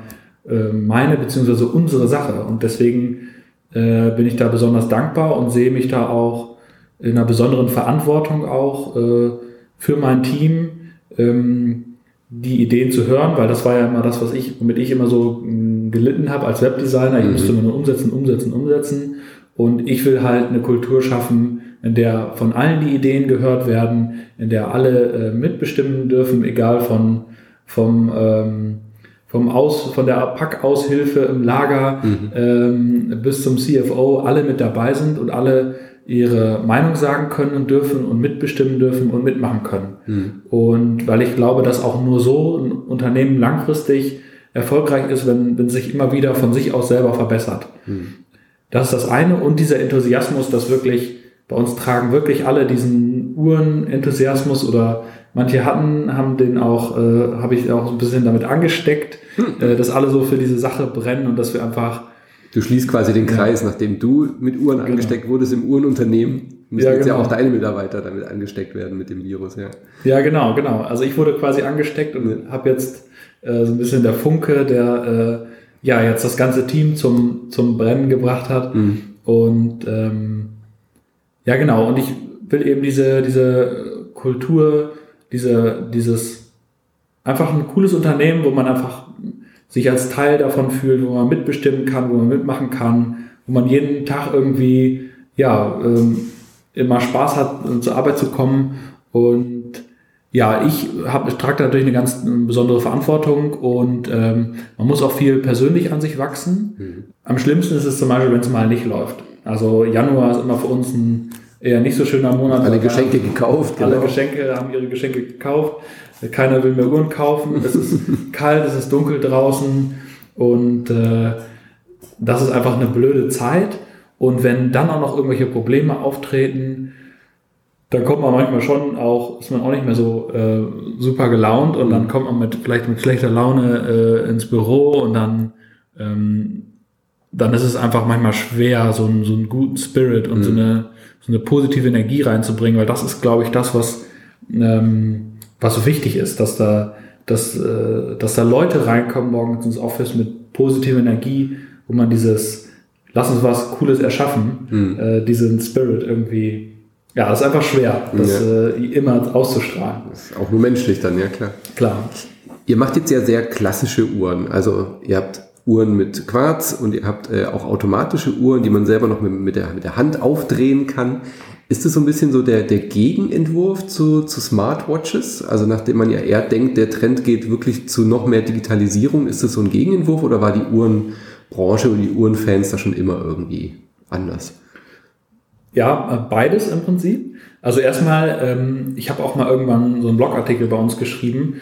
S3: äh, meine bzw. unsere Sache und deswegen äh, bin ich da besonders dankbar und sehe mich da auch in einer besonderen Verantwortung auch äh, für mein Team, ähm, die Ideen zu hören, weil das war ja immer das, was ich, womit ich immer so mh, gelitten habe als Webdesigner. Ich mhm. musste immer nur umsetzen, umsetzen, umsetzen. Und ich will halt eine Kultur schaffen, in der von allen die Ideen gehört werden, in der alle äh, mitbestimmen dürfen, egal von vom ähm, vom Aus, von der Packaushilfe im Lager mhm. ähm, bis zum CFO alle mit dabei sind und alle ihre Meinung sagen können und dürfen und mitbestimmen dürfen und mitmachen können. Mhm. Und weil ich glaube, dass auch nur so ein Unternehmen langfristig erfolgreich ist, wenn, wenn sich immer wieder von sich aus selber verbessert. Mhm. Das ist das eine und dieser Enthusiasmus, dass wirklich bei uns tragen wirklich alle diesen Uhrenenthusiasmus oder manche hatten, haben den auch, äh, habe ich auch ein bisschen damit angesteckt, hm. äh, dass alle so für diese Sache brennen und dass wir einfach.
S1: Du schließt quasi den Kreis, ja. nachdem du mit Uhren genau. angesteckt wurdest im Uhrenunternehmen, müssen ja, jetzt genau. ja auch deine Mitarbeiter damit angesteckt werden mit dem Virus, ja.
S3: Ja, genau, genau. Also ich wurde quasi angesteckt und ja. habe jetzt äh, so ein bisschen der Funke, der äh, ja jetzt das ganze Team zum, zum Brennen gebracht hat. Mhm. Und ähm, ja, genau. Und ich will eben diese, diese Kultur, diese, dieses einfach ein cooles Unternehmen, wo man einfach sich als Teil davon fühlt, wo man mitbestimmen kann, wo man mitmachen kann, wo man jeden Tag irgendwie ja ähm, immer Spaß hat, zur Arbeit zu kommen. Und ja, ich, hab, ich trage natürlich eine ganz besondere Verantwortung und ähm, man muss auch viel persönlich an sich wachsen. Mhm. Am schlimmsten ist es zum Beispiel, wenn es mal nicht läuft. Also Januar ist immer für uns ein eher nicht so schöner Monat.
S1: Alle Geschenke gekauft.
S3: Alle genau. Geschenke haben ihre Geschenke gekauft. Keiner will mehr Uhren kaufen. Es ist kalt, es ist dunkel draußen und äh, das ist einfach eine blöde Zeit. Und wenn dann auch noch irgendwelche Probleme auftreten, dann kommt man manchmal schon auch, ist man auch nicht mehr so äh, super gelaunt und dann kommt man mit vielleicht mit schlechter Laune äh, ins Büro und dann ähm, dann ist es einfach manchmal schwer, so einen, so einen guten Spirit und mhm. so, eine, so eine positive Energie reinzubringen, weil das ist, glaube ich, das, was, ähm, was so wichtig ist, dass da, dass, äh, dass da Leute reinkommen morgens ins Office mit positiver Energie, wo man dieses, lass uns was Cooles erschaffen, mhm. äh, diesen Spirit irgendwie, ja, das ist einfach schwer, das ja. äh, immer auszustrahlen. Das
S1: ist auch nur menschlich dann, ja klar.
S3: Klar.
S1: Ihr macht jetzt ja sehr klassische Uhren, also ihr habt Uhren mit Quarz und ihr habt äh, auch automatische Uhren, die man selber noch mit, mit, der, mit der Hand aufdrehen kann. Ist das so ein bisschen so der, der Gegenentwurf zu, zu Smartwatches? Also nachdem man ja eher denkt, der Trend geht wirklich zu noch mehr Digitalisierung, ist das so ein Gegenentwurf oder war die Uhrenbranche und die Uhrenfans da schon immer irgendwie anders?
S3: Ja, äh, beides im Prinzip. Also erstmal, ähm, ich habe auch mal irgendwann so einen Blogartikel bei uns geschrieben,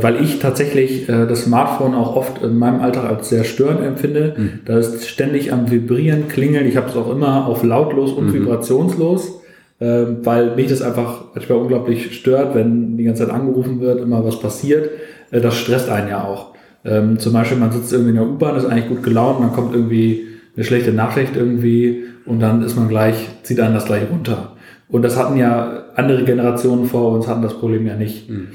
S3: weil ich tatsächlich äh, das Smartphone auch oft in meinem Alltag als sehr störend empfinde. Mhm. Da ist ständig am Vibrieren, Klingeln. Ich habe es auch immer auf lautlos und mhm. vibrationslos, äh, weil mich das einfach manchmal unglaublich stört, wenn die ganze Zeit angerufen wird, immer was passiert. Äh, das stresst einen ja auch. Ähm, zum Beispiel, man sitzt irgendwie in der U-Bahn, ist eigentlich gut gelaunt, dann kommt irgendwie eine schlechte Nachricht irgendwie und dann ist man gleich, zieht einen das gleich runter. Und das hatten ja andere Generationen vor uns, hatten das Problem ja nicht. Mhm.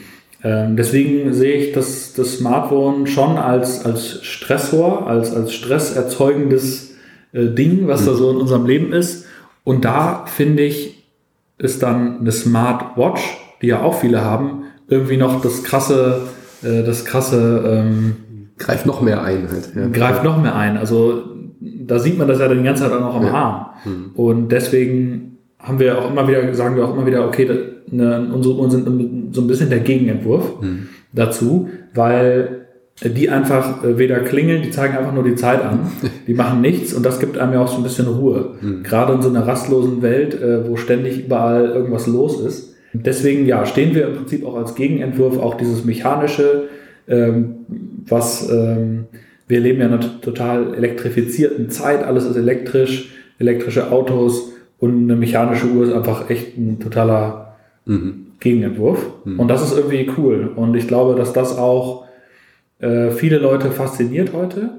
S3: Ähm, deswegen sehe ich das, das Smartphone schon als, als Stressor, als, als stresserzeugendes äh, Ding, was mhm. da so in unserem Leben ist. Und da finde ich, ist dann eine Smartwatch, die ja auch viele haben, irgendwie noch das krasse, äh, das krasse, ähm,
S1: greift noch mehr ein halt.
S3: Ja. Greift noch mehr ein. Also da sieht man das ja die ganze Zeit auch noch am ja. Arm. Mhm. Und deswegen haben wir auch immer wieder, sagen wir auch immer wieder, okay, eine, unsere Uhren sind so ein bisschen der Gegenentwurf mhm. dazu, weil die einfach äh, weder klingeln, die zeigen einfach nur die Zeit an, die machen nichts und das gibt einem ja auch so ein bisschen Ruhe. Mhm. Gerade in so einer rastlosen Welt, äh, wo ständig überall irgendwas los ist. Deswegen ja, stehen wir im Prinzip auch als Gegenentwurf auch dieses mechanische, ähm, was ähm, wir leben ja in einer total elektrifizierten Zeit, alles ist elektrisch, elektrische Autos und eine mechanische Uhr ist einfach echt ein totaler mhm. Gegenentwurf. Mhm. Und das ist irgendwie cool. Und ich glaube, dass das auch äh, viele Leute fasziniert heute.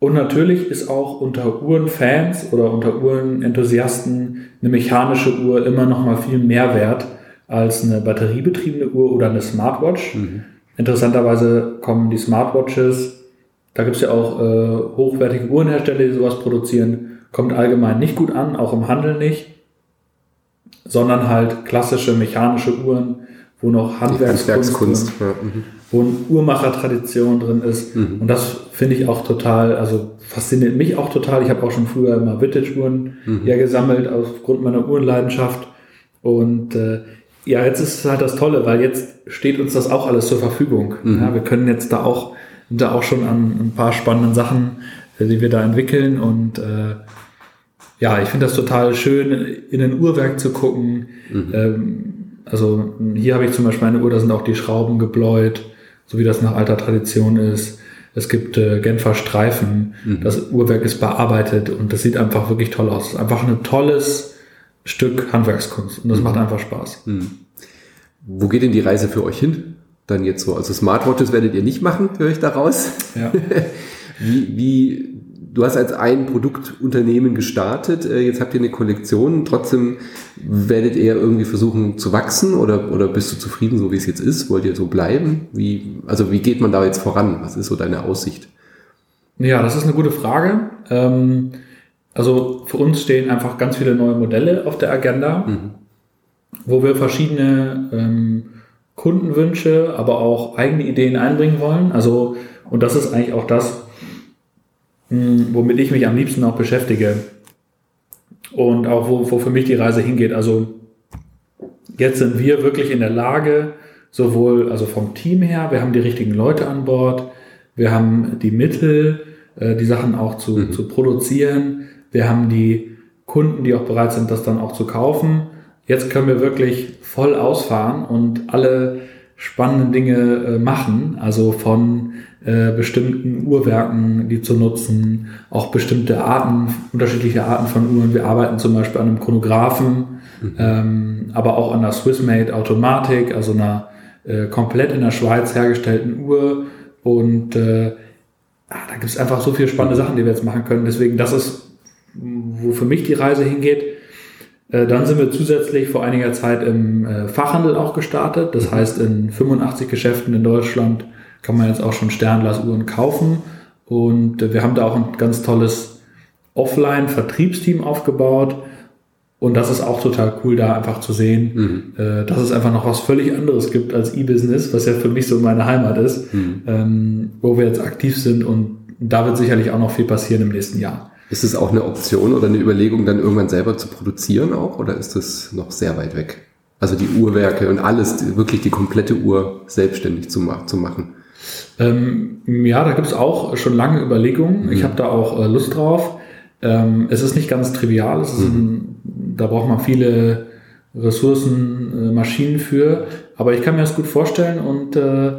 S3: Und natürlich ist auch unter Uhrenfans oder unter Uhrenenthusiasten eine mechanische Uhr immer noch mal viel mehr wert als eine batteriebetriebene Uhr oder eine Smartwatch. Mhm. Interessanterweise kommen die Smartwatches, da gibt es ja auch äh, hochwertige Uhrenhersteller, die sowas produzieren, kommt allgemein nicht gut an, auch im Handel nicht, sondern halt klassische mechanische Uhren, wo noch Handwerkskunst, ja. mhm wo eine Uhrmachertradition drin ist. Mhm. Und das finde ich auch total, also fasziniert mich auch total. Ich habe auch schon früher immer Vintage-Uhren mhm. ja gesammelt aufgrund meiner Uhrenleidenschaft. Und äh, ja, jetzt ist es halt das Tolle, weil jetzt steht uns das auch alles zur Verfügung. Mhm. Ja, wir können jetzt da auch, da auch schon an ein paar spannenden Sachen, äh, die wir da entwickeln. Und äh, ja, ich finde das total schön, in ein Uhrwerk zu gucken. Mhm. Ähm, also hier habe ich zum Beispiel eine Uhr, da sind auch die Schrauben gebläut so wie das nach alter Tradition ist. Es gibt äh, Genfer Streifen, mhm. das Uhrwerk ist bearbeitet und das sieht einfach wirklich toll aus. Einfach ein tolles Stück Handwerkskunst und das mhm. macht einfach Spaß. Mhm.
S1: Wo geht denn die Reise für euch hin? Dann jetzt so. Also Smartwatches werdet ihr nicht machen, höre ich daraus. Ja. wie, wie du hast als ein Produktunternehmen gestartet, äh, jetzt habt ihr eine Kollektion, trotzdem werdet ihr irgendwie versuchen zu wachsen oder, oder bist du zufrieden, so wie es jetzt ist? Wollt ihr so bleiben? Wie, also wie geht man da jetzt voran? Was ist so deine Aussicht?
S3: Ja, das ist eine gute Frage. Ähm, also für uns stehen einfach ganz viele neue Modelle auf der Agenda, mhm. wo wir verschiedene ähm, Kundenwünsche, aber auch eigene Ideen einbringen wollen. Also, und das ist eigentlich auch das, womit ich mich am liebsten auch beschäftige und auch wo, wo für mich die Reise hingeht. Also jetzt sind wir wirklich in der Lage, sowohl also vom Team her, wir haben die richtigen Leute an Bord, wir haben die Mittel, äh, die Sachen auch zu, mhm. zu produzieren, wir haben die Kunden, die auch bereit sind, das dann auch zu kaufen. Jetzt können wir wirklich voll ausfahren und alle spannenden Dinge äh, machen, also von äh, bestimmten Uhrwerken, die zu nutzen, auch bestimmte Arten, unterschiedliche Arten von Uhren. Wir arbeiten zum Beispiel an einem Chronographen, mhm. ähm, aber auch an einer Swissmade Automatik, also einer äh, komplett in der Schweiz hergestellten Uhr. Und äh, ah, da gibt es einfach so viele spannende Sachen, die wir jetzt machen können. Deswegen, das ist, wo für mich die Reise hingeht. Äh, dann sind wir zusätzlich vor einiger Zeit im äh, Fachhandel auch gestartet. Das mhm. heißt, in 85 Geschäften in Deutschland kann man jetzt auch schon Sternglas-Uhren kaufen. Und äh, wir haben da auch ein ganz tolles Offline-Vertriebsteam aufgebaut. Und das ist auch total cool, da einfach zu sehen, mhm. dass es einfach noch was völlig anderes gibt als E-Business, was ja für mich so meine Heimat ist, mhm. Ähm, wo wir jetzt aktiv sind. Und da wird sicherlich auch noch viel passieren im nächsten Jahr.
S1: Ist es auch eine Option oder eine Überlegung, dann irgendwann selber zu produzieren auch oder ist das noch sehr weit weg? Also die Uhrwerke und alles, wirklich die komplette Uhr selbstständig zu, zu machen.
S3: Ähm, ja, da gibt es auch schon lange Überlegungen. Mhm. Ich habe da auch äh, Lust drauf. Ähm, es ist nicht ganz trivial. Mhm. ein, da braucht man viele Ressourcen, äh, Maschinen für. Aber ich kann mir das gut vorstellen und äh,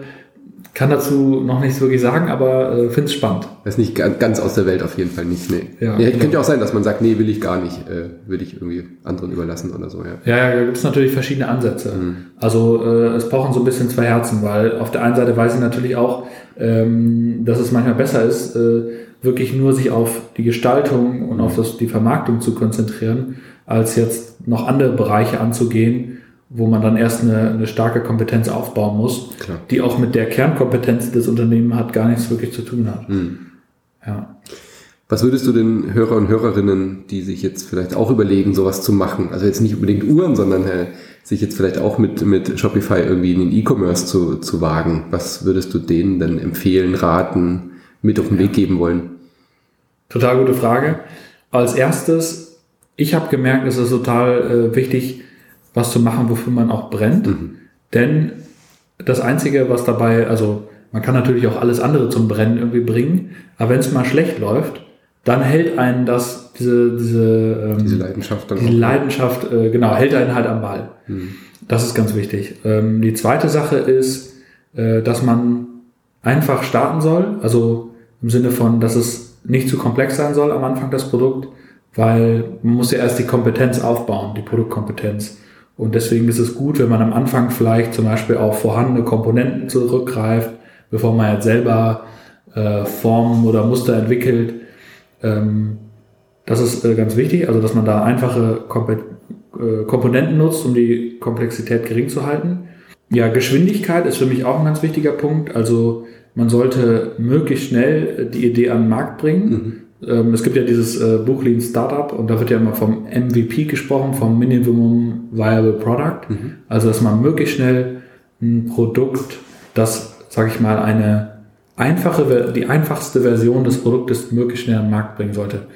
S3: kann dazu noch nichts wirklich sagen, aber äh, finde es spannend.
S1: Das ist nicht ganz aus der Welt auf jeden Fall nicht. Nee. Ja, ja, könnte ja auch sein, dass man sagt, nee, will ich gar nicht, äh, will ich irgendwie anderen überlassen oder so. Ja,
S3: ja, ja da gibt es natürlich verschiedene Ansätze. Mhm. Also äh, es brauchen so ein bisschen zwei Herzen, weil auf der einen Seite weiß ich natürlich auch, ähm, dass es manchmal besser ist, äh, wirklich nur sich auf die Gestaltung und auf das, die Vermarktung zu konzentrieren, als jetzt noch andere Bereiche anzugehen, wo man dann erst eine, eine starke Kompetenz aufbauen muss, Klar. die auch mit der Kernkompetenz des Unternehmens hat gar nichts wirklich zu tun hat. Mhm.
S1: Ja. Was würdest du den Hörer und Hörerinnen, die sich jetzt vielleicht auch überlegen, sowas zu machen, also jetzt nicht unbedingt Uhren, sondern äh, sich jetzt vielleicht auch mit, mit Shopify irgendwie in den E-Commerce zu, zu wagen, was würdest du denen denn empfehlen, raten, mit auf den Weg geben wollen?
S3: Total gute Frage. Als erstes, ich habe gemerkt, es ist total äh, wichtig, was zu machen, wofür man auch brennt. Mhm. Denn das Einzige, was dabei, also man kann natürlich auch alles andere zum Brennen irgendwie bringen, aber wenn es mal schlecht läuft, dann hält einen das, diese, diese,
S1: ähm, diese Leidenschaft dann
S3: Die auch. Leidenschaft, äh, genau, hält einen halt am Ball. Hm. Das ist ganz wichtig. Ähm, die zweite Sache ist, äh, dass man einfach starten soll, also im Sinne von, dass es nicht zu komplex sein soll am Anfang das Produkt, weil man muss ja erst die Kompetenz aufbauen, die Produktkompetenz. Und deswegen ist es gut, wenn man am Anfang vielleicht zum Beispiel auf vorhandene Komponenten zurückgreift, bevor man jetzt selber äh, Formen oder Muster entwickelt. Ähm, das ist äh, ganz wichtig, also dass man da einfache Komp äh, Komponenten nutzt, um die Komplexität gering zu halten. Ja, Geschwindigkeit ist für mich auch ein ganz wichtiger Punkt. Also man sollte möglichst schnell die Idee an den Markt bringen. Mhm ähm, es gibt ja dieses äh, Buch Lean Startup und da wird ja immer vom MVP gesprochen, vom Minimum Viable Product. Mhm. Also, dass man möglichst schnell ein Produkt, das, sage ich mal, eine einfache, die einfachste Version des Produktes möglichst schnell an den Markt bringen sollte.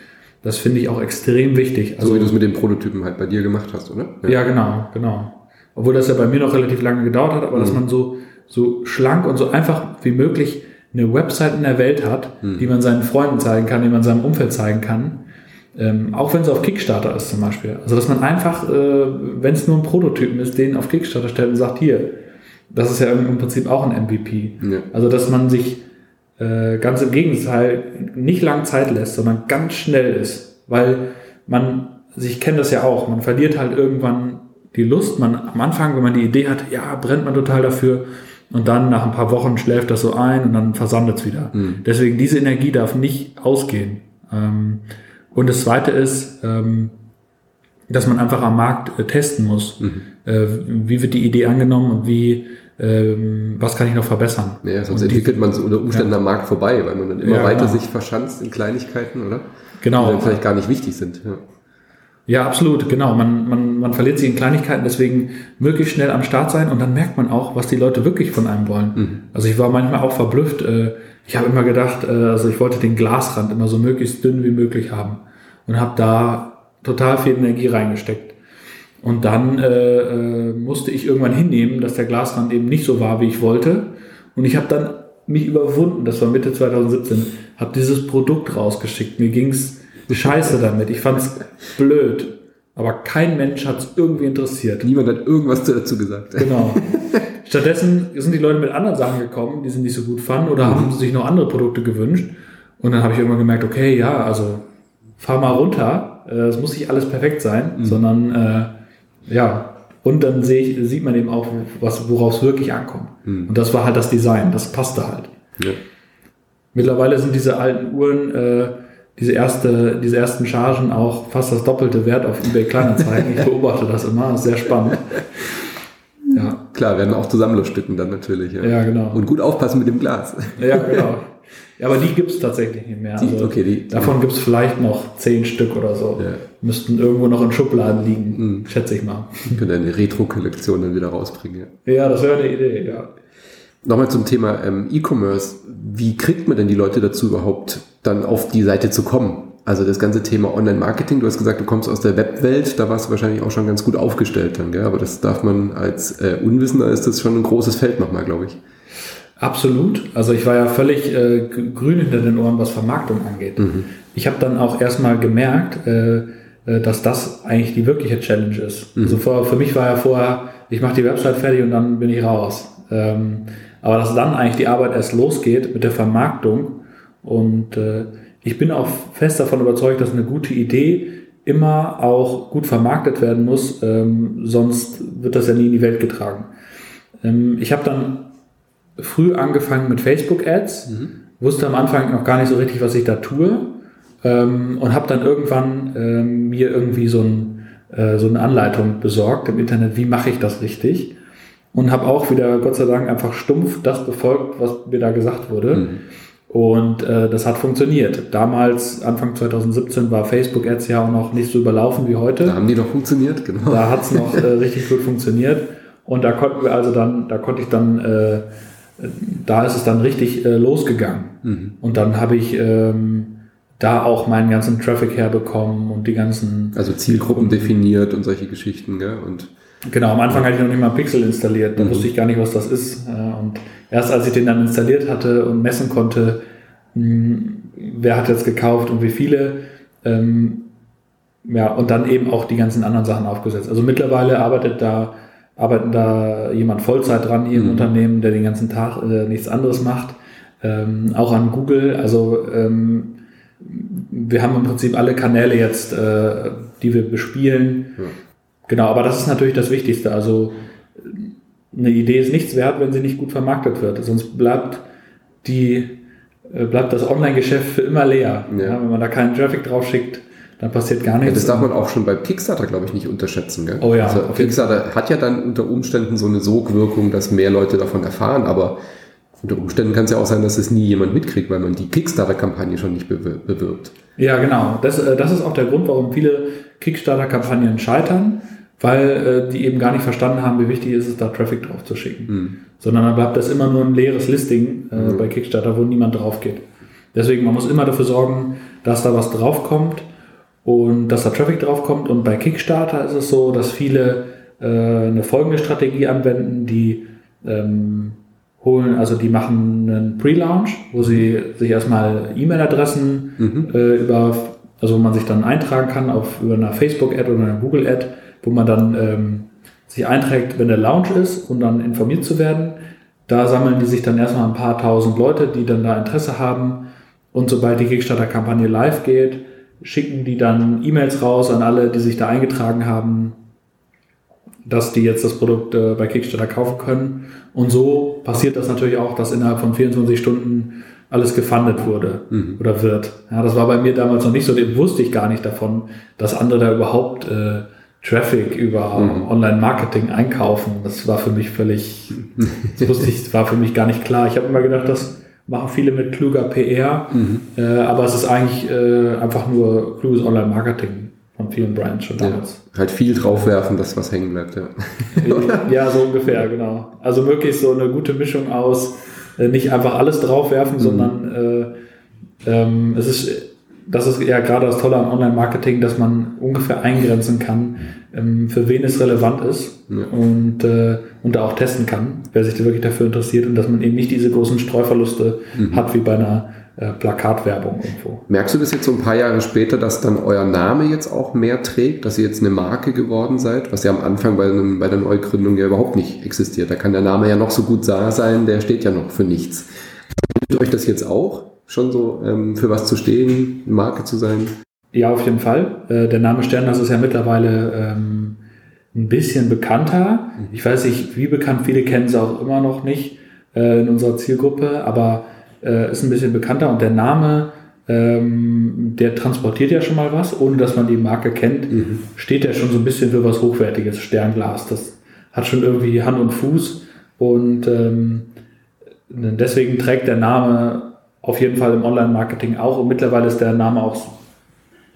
S3: Das finde ich auch extrem wichtig.
S1: Also, so wie du es mit den Prototypen halt bei dir gemacht hast, oder?
S3: Ja. ja, genau, genau. Obwohl das ja bei mir noch relativ lange gedauert hat, aber mhm. dass man so, so schlank und so einfach wie möglich eine Website in der Welt hat, hm. die man seinen Freunden zeigen kann, die man seinem Umfeld zeigen kann. Ähm, auch wenn es auf Kickstarter ist zum Beispiel. Also dass man einfach, äh, wenn es nur ein Prototypen ist, den auf Kickstarter stellt und sagt, hier, das ist ja im Prinzip auch ein MVP. Ja. Also dass man sich äh, ganz im Gegenteil nicht lang Zeit lässt, sondern ganz schnell ist. Weil man, also ich kenne das ja auch, man verliert halt irgendwann die Lust. Man am Anfang, wenn man die Idee hat, ja, brennt man total dafür und dann nach ein paar Wochen schläft das so ein und dann versandet es wieder. Mhm. Deswegen diese Energie darf nicht ausgehen. Ähm, und das Zweite ist, ähm, dass man einfach am Markt äh, testen muss. Mhm. Äh, wie wird die Idee angenommen und wie ähm, was kann ich noch verbessern?
S1: Ja, sonst und entwickelt man es unter Umständen ja. am Markt vorbei, weil man dann immer ja, weiter genau. sich verschanzt in Kleinigkeiten, oder?
S3: Genau.
S1: Die dann vielleicht gar nicht wichtig sind. Ja.
S3: Ja, absolut, genau. Man, man, man verliert sich in Kleinigkeiten, deswegen möglichst schnell am Start sein und dann merkt man auch, was die Leute wirklich von einem wollen. Mhm. Also ich war manchmal auch verblüfft. Äh, ich habe immer gedacht, äh, also ich wollte den Glasrand immer so möglichst dünn wie möglich haben und habe da total viel Energie reingesteckt. Und dann äh, äh, musste ich irgendwann hinnehmen, dass der Glasrand eben nicht so war, wie ich wollte. Und ich habe dann mich überwunden, das war Mitte 2017, habe dieses Produkt rausgeschickt. Mir ging's scheiße damit. Ich fand es blöd. Aber kein Mensch hat es irgendwie interessiert.
S1: Niemand hat irgendwas dazu gesagt.
S3: Genau. Stattdessen sind die Leute mit anderen Sachen gekommen, die sie nicht so gut fanden oder haben sich noch andere Produkte gewünscht. Und dann habe ich irgendwann gemerkt, okay, ja, also fahr mal runter. Äh, es muss nicht alles perfekt sein, mhm. sondern äh, ja. Und dann ich, sieht man eben auch, was, worauf es wirklich ankommt. Mhm. Und das war halt das Design, das passte halt. Ja. Mittlerweile sind diese alten Uhren äh, diese, erste, diese ersten Chargen auch fast das doppelte Wert auf eBay Kleinanzeigen. Ich beobachte das immer, das ist sehr spannend.
S1: Ja. Klar, werden auch Zusammenluststücken dann natürlich.
S3: Ja. ja, genau.
S1: Und gut aufpassen mit dem Glas.
S3: Ja, genau. Ja, aber die gibt es tatsächlich nicht mehr.
S1: Die, also okay, die,
S3: davon gibt es vielleicht noch zehn Stück oder so. Ja. Müssten irgendwo noch in Schubladen liegen, mhm. schätze ich mal.
S1: Können eine Retro-Kollektion dann wieder rausbringen.
S3: Ja, ja das wäre eine Idee, ja.
S1: Nochmal zum Thema ähm, E-Commerce. Wie kriegt man denn die Leute dazu überhaupt, dann auf die Seite zu kommen? Also das ganze Thema Online-Marketing, du hast gesagt, du kommst aus der Webwelt, da warst du wahrscheinlich auch schon ganz gut aufgestellt dann, gell? aber das darf man als äh, Unwissender, ist das schon ein großes Feld nochmal, glaube ich.
S3: Absolut. Also ich war ja völlig äh, grün hinter den Ohren, was Vermarktung angeht. Mhm. Ich habe dann auch erstmal gemerkt, äh, äh, dass das eigentlich die wirkliche Challenge ist. Mhm. Also für, für mich war ja vorher, ich mache die Website fertig und dann bin ich raus. Ähm, aber dass dann eigentlich die Arbeit erst losgeht mit der Vermarktung. Und äh, ich bin auch fest davon überzeugt, dass eine gute Idee immer auch gut vermarktet werden muss, ähm, sonst wird das ja nie in die Welt getragen. Ähm, ich habe dann früh angefangen mit Facebook-Ads, mhm. wusste am Anfang noch gar nicht so richtig, was ich da tue ähm, und habe dann irgendwann ähm, mir irgendwie so, ein, äh, so eine Anleitung besorgt im Internet, wie mache ich das richtig und habe auch wieder, Gott sei Dank, einfach stumpf das befolgt, was mir da gesagt wurde. Mhm. Und äh, das hat funktioniert. Damals, Anfang 2017, war Facebook Ads ja auch noch nicht so überlaufen wie heute.
S1: Da haben die noch funktioniert,
S3: genau. Da hat es noch äh, richtig gut funktioniert. Und da konnten wir also dann, da konnte ich dann, äh, da ist es dann richtig äh, losgegangen. Mhm. Und dann habe ich ähm, da auch meinen ganzen Traffic herbekommen und die ganzen.
S1: Also Zielgruppen definiert und solche Geschichten, gell? Und
S3: Genau, am Anfang hatte ich noch nicht mal Pixel installiert, da mhm. wusste ich gar nicht, was das ist. Und erst als ich den dann installiert hatte und messen konnte, hm, wer hat jetzt gekauft und wie viele, ähm, ja, und dann eben auch die ganzen anderen Sachen aufgesetzt. Also mittlerweile arbeitet da, arbeiten da jemand Vollzeit dran hier im mhm. Unternehmen, der den ganzen Tag äh, nichts anderes macht. Ähm, auch an Google, also ähm, wir haben im Prinzip alle Kanäle jetzt, äh, die wir bespielen. Genau, aber das ist natürlich das Wichtigste. Also eine Idee ist nichts wert, wenn sie nicht gut vermarktet wird. Sonst bleibt die äh, bleibt das Online-Geschäft für immer leer. Ja. Ja, wenn man da keinen Traffic drauf schickt, dann passiert gar nichts.
S1: Ja, das darf man auch schon bei Kickstarter, glaube ich, nicht unterschätzen. Gell?
S3: Oh ja. Also
S1: Kickstarter hat ja dann unter Umständen so eine Sogwirkung, dass mehr Leute davon erfahren, aber unter Umständen kann es ja auch sein, dass es nie jemand mitkriegt, weil man die Kickstarter-Kampagne schon nicht bewirbt.
S3: Ja, genau. Das, äh, das ist auch der Grund, warum viele Kickstarter-Kampagnen scheitern, weil äh, die eben gar nicht verstanden haben, wie wichtig ist es, da Traffic drauf zu schicken. Mhm. Sondern dann bleibt das immer nur ein leeres Listing äh, mhm. bei Kickstarter, wo niemand drauf geht. Deswegen, man muss immer dafür sorgen, dass da was draufkommt und dass da Traffic draufkommt. Und bei Kickstarter ist es so, dass viele äh, eine folgende Strategie anwenden, die ähm, holen, also die machen einen Pre-Launch, wo sie sich erstmal E-Mail-Adressen mhm. äh, über, also wo man sich dann eintragen kann auf über eine Facebook-Ad oder eine Google-Ad, wo man dann ähm, sich einträgt, wenn der Launch ist und dann informiert zu werden. Da sammeln die sich dann erstmal ein paar tausend Leute, die dann da Interesse haben. Und sobald die Kickstarter-Kampagne live geht, schicken die dann E-Mails raus an alle, die sich da eingetragen haben, dass die jetzt das Produkt äh, bei Kickstarter kaufen können. Und so passiert das natürlich auch, dass innerhalb von 24 Stunden alles gefundet wurde mhm. oder wird. Ja, das war bei mir damals noch nicht so, dem wusste ich gar nicht davon, dass andere da überhaupt äh, Traffic über mhm. Online-Marketing einkaufen. Das war für mich völlig, das wusste ich, war für mich gar nicht klar. Ich habe immer gedacht, das machen viele mit kluger PR, mhm. äh, aber es ist eigentlich äh, einfach nur kluges Online-Marketing von vielen Brands schon damals.
S1: Ja, halt viel draufwerfen, dass was hängen bleibt, ja.
S3: ja, so ungefähr, genau. Also möglichst so eine gute Mischung aus, äh, nicht einfach alles draufwerfen, mhm. sondern äh, ähm, es ist, das ist ja gerade das Tolle an Online-Marketing, dass man ungefähr eingrenzen kann, ähm, für wen es relevant ist ja. und, äh, und da auch testen kann, wer sich da wirklich dafür interessiert und dass man eben nicht diese großen Streuverluste mhm. hat wie bei einer äh, Plakatwerbung irgendwo.
S1: Merkst du das jetzt so ein paar Jahre später, dass dann euer Name jetzt auch mehr trägt, dass ihr jetzt eine Marke geworden seid, was ja am Anfang bei, einem, bei der Neugründung ja überhaupt nicht existiert. Da kann der Name ja noch so gut sein, der steht ja noch für nichts. Hilft euch das jetzt auch, schon so ähm, für was zu stehen, eine Marke zu sein?
S3: Ja, auf jeden Fall. Äh, der Name Sternhaus ist ja mittlerweile ähm, ein bisschen bekannter. Mhm. Ich weiß nicht, wie bekannt, viele kennen es auch immer noch nicht äh, in unserer Zielgruppe, aber äh, ist ein bisschen bekannter und der Name, ähm, der transportiert ja schon mal was, ohne dass man die Marke kennt, mhm. steht ja schon so ein bisschen für was Hochwertiges, Sternglas. Das hat schon irgendwie Hand und Fuß und ähm, deswegen trägt der Name auf jeden Fall im Online-Marketing auch und mittlerweile ist der Name auch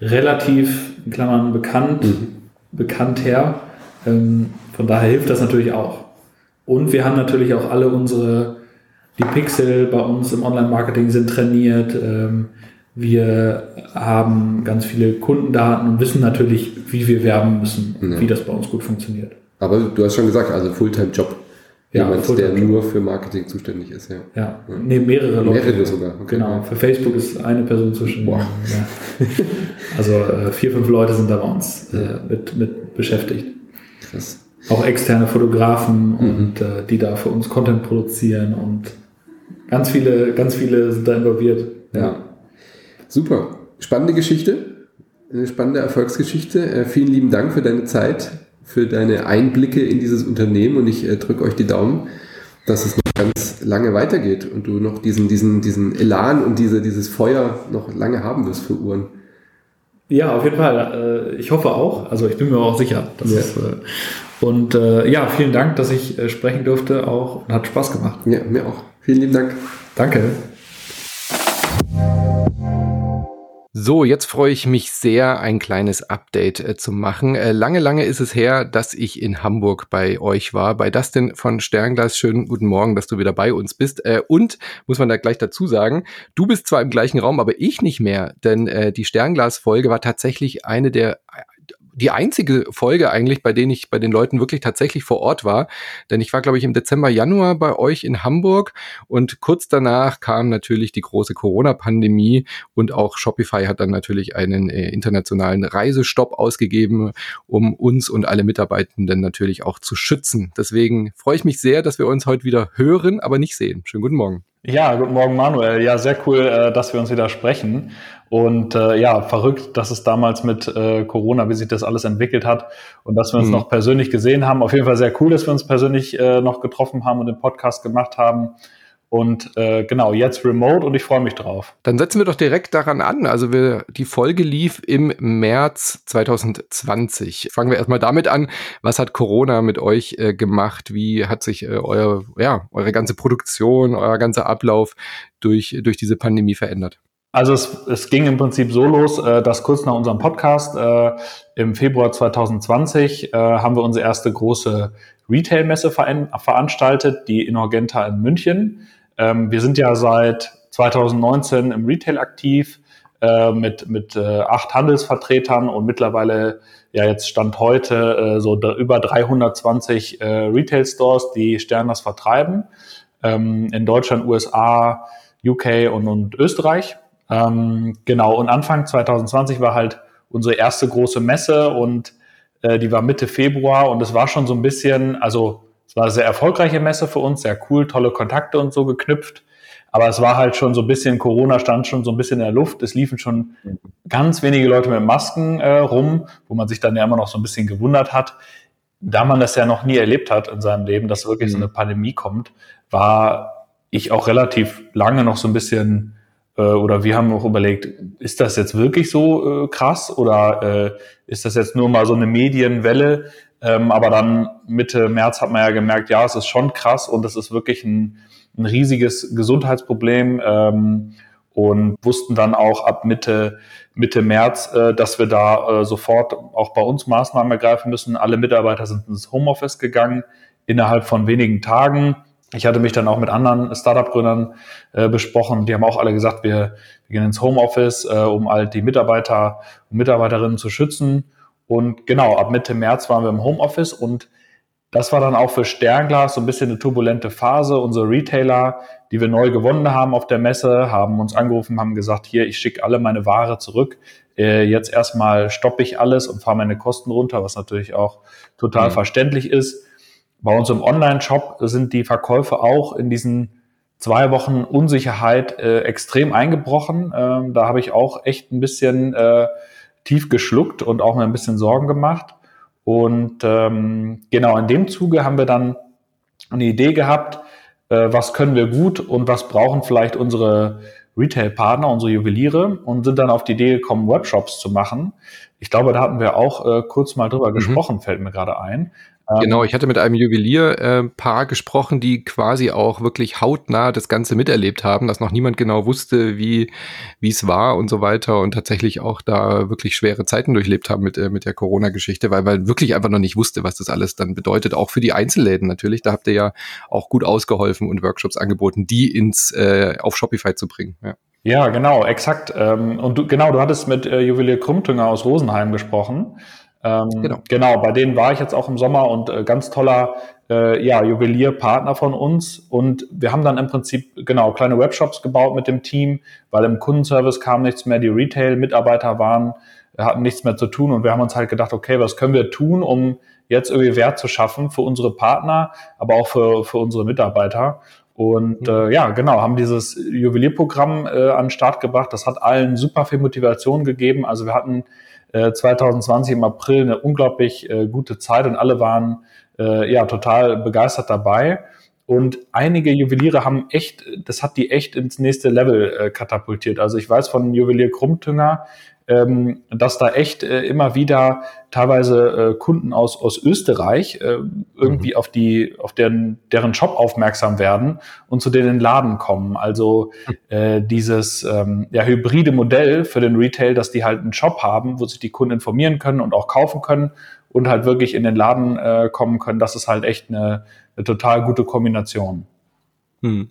S3: relativ, in Klammern, bekannt, mhm. bekannt her. Ähm, von daher hilft das natürlich auch. Und wir haben natürlich auch alle unsere die Pixel bei uns im Online-Marketing sind trainiert. Ähm, wir haben ganz viele Kundendaten und wissen natürlich, wie wir werben müssen, ja. wie das bei uns gut funktioniert.
S1: Aber du hast schon gesagt, also Fulltime-Job. Ja, Jemand, der nur für Marketing zuständig ist, ja.
S3: Ja, ja. nee, mehrere
S1: Leute. Mehrere sogar.
S3: Okay. Genau, für Facebook ist eine Person zuständig. Boah. Ja. Also äh, vier, fünf Leute sind da bei uns äh, mit, mit beschäftigt. Krass. Auch externe Fotografen mhm. und äh, die da für uns Content produzieren und Ganz viele, ganz viele sind da involviert. Ja.
S1: Super. Spannende Geschichte. Eine spannende Erfolgsgeschichte. Äh, vielen lieben Dank für deine Zeit, für deine Einblicke in dieses Unternehmen und ich äh, drücke euch die Daumen, dass es noch ganz lange weitergeht und du noch diesen, diesen, diesen Elan und diese, dieses Feuer noch lange haben wirst für Uhren.
S3: Ja, auf jeden Fall. Äh, ich hoffe auch. Also ich bin mir auch sicher. Dass ja. es, und ja, vielen Dank, dass ich sprechen durfte. Auch hat Spaß gemacht.
S1: Ja, mir auch. Vielen lieben Dank.
S3: Danke.
S4: So, jetzt freue ich mich sehr, ein kleines Update äh, zu machen. Äh, lange, lange ist es her, dass ich in Hamburg bei euch war. Bei Dustin von Sternglas. Schönen guten Morgen, dass du wieder bei uns bist. Äh, und, muss man da gleich dazu sagen, du bist zwar im gleichen Raum, aber ich nicht mehr. Denn äh, die Sternglas-Folge war tatsächlich eine der
S1: die einzige Folge eigentlich, bei denen ich bei den Leuten wirklich tatsächlich vor Ort war. Denn ich war, glaube ich, im Dezember, Januar bei euch in Hamburg und kurz danach kam natürlich die große Corona-Pandemie und auch Shopify hat dann natürlich einen äh, internationalen Reisestopp ausgegeben, um uns und alle Mitarbeitenden natürlich auch zu schützen. Deswegen freue ich mich sehr, dass wir uns heute wieder hören, aber nicht sehen. Schönen guten Morgen.
S3: Ja, guten Morgen, Manuel. Ja, sehr cool, äh, dass wir uns wieder sprechen. Und äh, ja, verrückt, dass es damals mit äh, Corona, wie sich das alles entwickelt hat und dass wir uns mhm. noch persönlich gesehen haben. Auf jeden Fall sehr cool, dass wir uns persönlich äh, noch getroffen haben und den Podcast gemacht haben. Und äh, genau, jetzt remote und ich freue mich drauf.
S1: Dann setzen wir doch direkt daran an. Also wir, die Folge lief im März 2020. Fangen wir erstmal damit an. Was hat Corona mit euch äh, gemacht? Wie hat sich äh, euer, ja, eure ganze Produktion, euer ganzer Ablauf durch, durch diese Pandemie verändert?
S3: Also es, es ging im Prinzip so los, äh, dass kurz nach unserem Podcast äh, im Februar 2020 äh, haben wir unsere erste große Retail-Messe veranstaltet, die Inorgenta in München. Ähm, wir sind ja seit 2019 im Retail aktiv äh, mit, mit äh, acht Handelsvertretern und mittlerweile, ja jetzt Stand heute, äh, so über 320 äh, Retail-Stores, die Sterners vertreiben. Ähm, in Deutschland, USA, UK und, und Österreich. Ähm, genau, und Anfang 2020 war halt unsere erste große Messe und äh, die war Mitte Februar und es war schon so ein bisschen, also es war eine sehr erfolgreiche Messe für uns, sehr cool, tolle Kontakte und so geknüpft. Aber es war halt schon so ein bisschen, Corona stand schon so ein bisschen in der Luft. Es liefen schon ganz wenige Leute mit Masken äh, rum, wo man sich dann ja immer noch so ein bisschen gewundert hat. Da man das ja noch nie erlebt hat in seinem Leben, dass wirklich so eine mhm. Pandemie kommt, war ich auch relativ lange noch so ein bisschen, äh, oder wir haben auch überlegt, ist das jetzt wirklich so äh, krass oder äh, ist das jetzt nur mal so eine Medienwelle? Ähm, aber dann Mitte März hat man ja gemerkt, ja, es ist schon krass und es ist wirklich ein, ein riesiges Gesundheitsproblem. Ähm, und wussten dann auch ab Mitte, Mitte März, äh, dass wir da äh, sofort auch bei uns Maßnahmen ergreifen müssen. Alle Mitarbeiter sind ins Homeoffice gegangen innerhalb von wenigen Tagen. Ich hatte mich dann auch mit anderen Startup-Gründern äh, besprochen. Die haben auch alle gesagt, wir, wir gehen ins Homeoffice, äh, um halt die Mitarbeiter und Mitarbeiterinnen zu schützen. Und genau, ab Mitte März waren wir im Homeoffice und das war dann auch für Sternglas so ein bisschen eine turbulente Phase. Unsere Retailer, die wir neu gewonnen haben auf der Messe, haben uns angerufen, haben gesagt, hier, ich schicke alle meine Ware zurück. Äh, jetzt erstmal stoppe ich alles und fahre meine Kosten runter, was natürlich auch total mhm. verständlich ist. Bei uns im Online-Shop sind die Verkäufe auch in diesen zwei Wochen Unsicherheit äh, extrem eingebrochen. Ähm, da habe ich auch echt ein bisschen äh, tief geschluckt und auch mir ein bisschen Sorgen gemacht. Und ähm, genau in dem Zuge haben wir dann eine Idee gehabt, äh, was können wir gut und was brauchen vielleicht unsere Retail-Partner, unsere Juweliere und sind dann auf die Idee gekommen, Webshops zu machen. Ich glaube, da hatten wir auch äh, kurz mal drüber mhm. gesprochen, fällt mir gerade ein.
S1: Ähm, genau, ich hatte mit einem Juwelierpaar äh, gesprochen, die quasi auch wirklich hautnah das Ganze miterlebt haben, dass noch niemand genau wusste, wie wie es war und so weiter und tatsächlich auch da wirklich schwere Zeiten durchlebt haben mit, äh, mit der Corona-Geschichte, weil man wirklich einfach noch nicht wusste, was das alles dann bedeutet, auch für die Einzelläden natürlich. Da habt ihr ja auch gut ausgeholfen und Workshops angeboten, die ins äh, auf Shopify zu bringen.
S3: Ja. Ja, genau, exakt. Ähm, und du, genau, du hattest mit äh, Juwelier Krumtünger aus Rosenheim gesprochen. Ähm, genau. genau, bei denen war ich jetzt auch im Sommer und äh, ganz toller äh, ja, Juwelierpartner von uns. Und wir haben dann im Prinzip genau kleine Webshops gebaut mit dem Team, weil im Kundenservice kam nichts mehr, die Retail-Mitarbeiter waren, hatten nichts mehr zu tun und wir haben uns halt gedacht, okay, was können wir tun, um jetzt irgendwie Wert zu schaffen für unsere Partner, aber auch für, für unsere Mitarbeiter. Und mhm. äh, ja, genau, haben dieses Juwelierprogramm äh, an den Start gebracht. Das hat allen super viel Motivation gegeben. Also wir hatten 2020 äh, im April eine unglaublich äh, gute Zeit und alle waren äh, ja total begeistert dabei. Und einige Juweliere haben echt, das hat die echt ins nächste Level äh, katapultiert. Also ich weiß von Juwelier Krummtünger, ähm, dass da echt äh, immer wieder teilweise äh, Kunden aus, aus Österreich äh, irgendwie mhm. auf die, auf deren, deren Shop aufmerksam werden und zu denen in den Laden kommen. Also äh, dieses ähm, ja, hybride Modell für den Retail, dass die halt einen Shop haben, wo sich die Kunden informieren können und auch kaufen können und halt wirklich in den Laden äh, kommen können, das ist halt echt eine, eine total gute Kombination.
S1: Hm.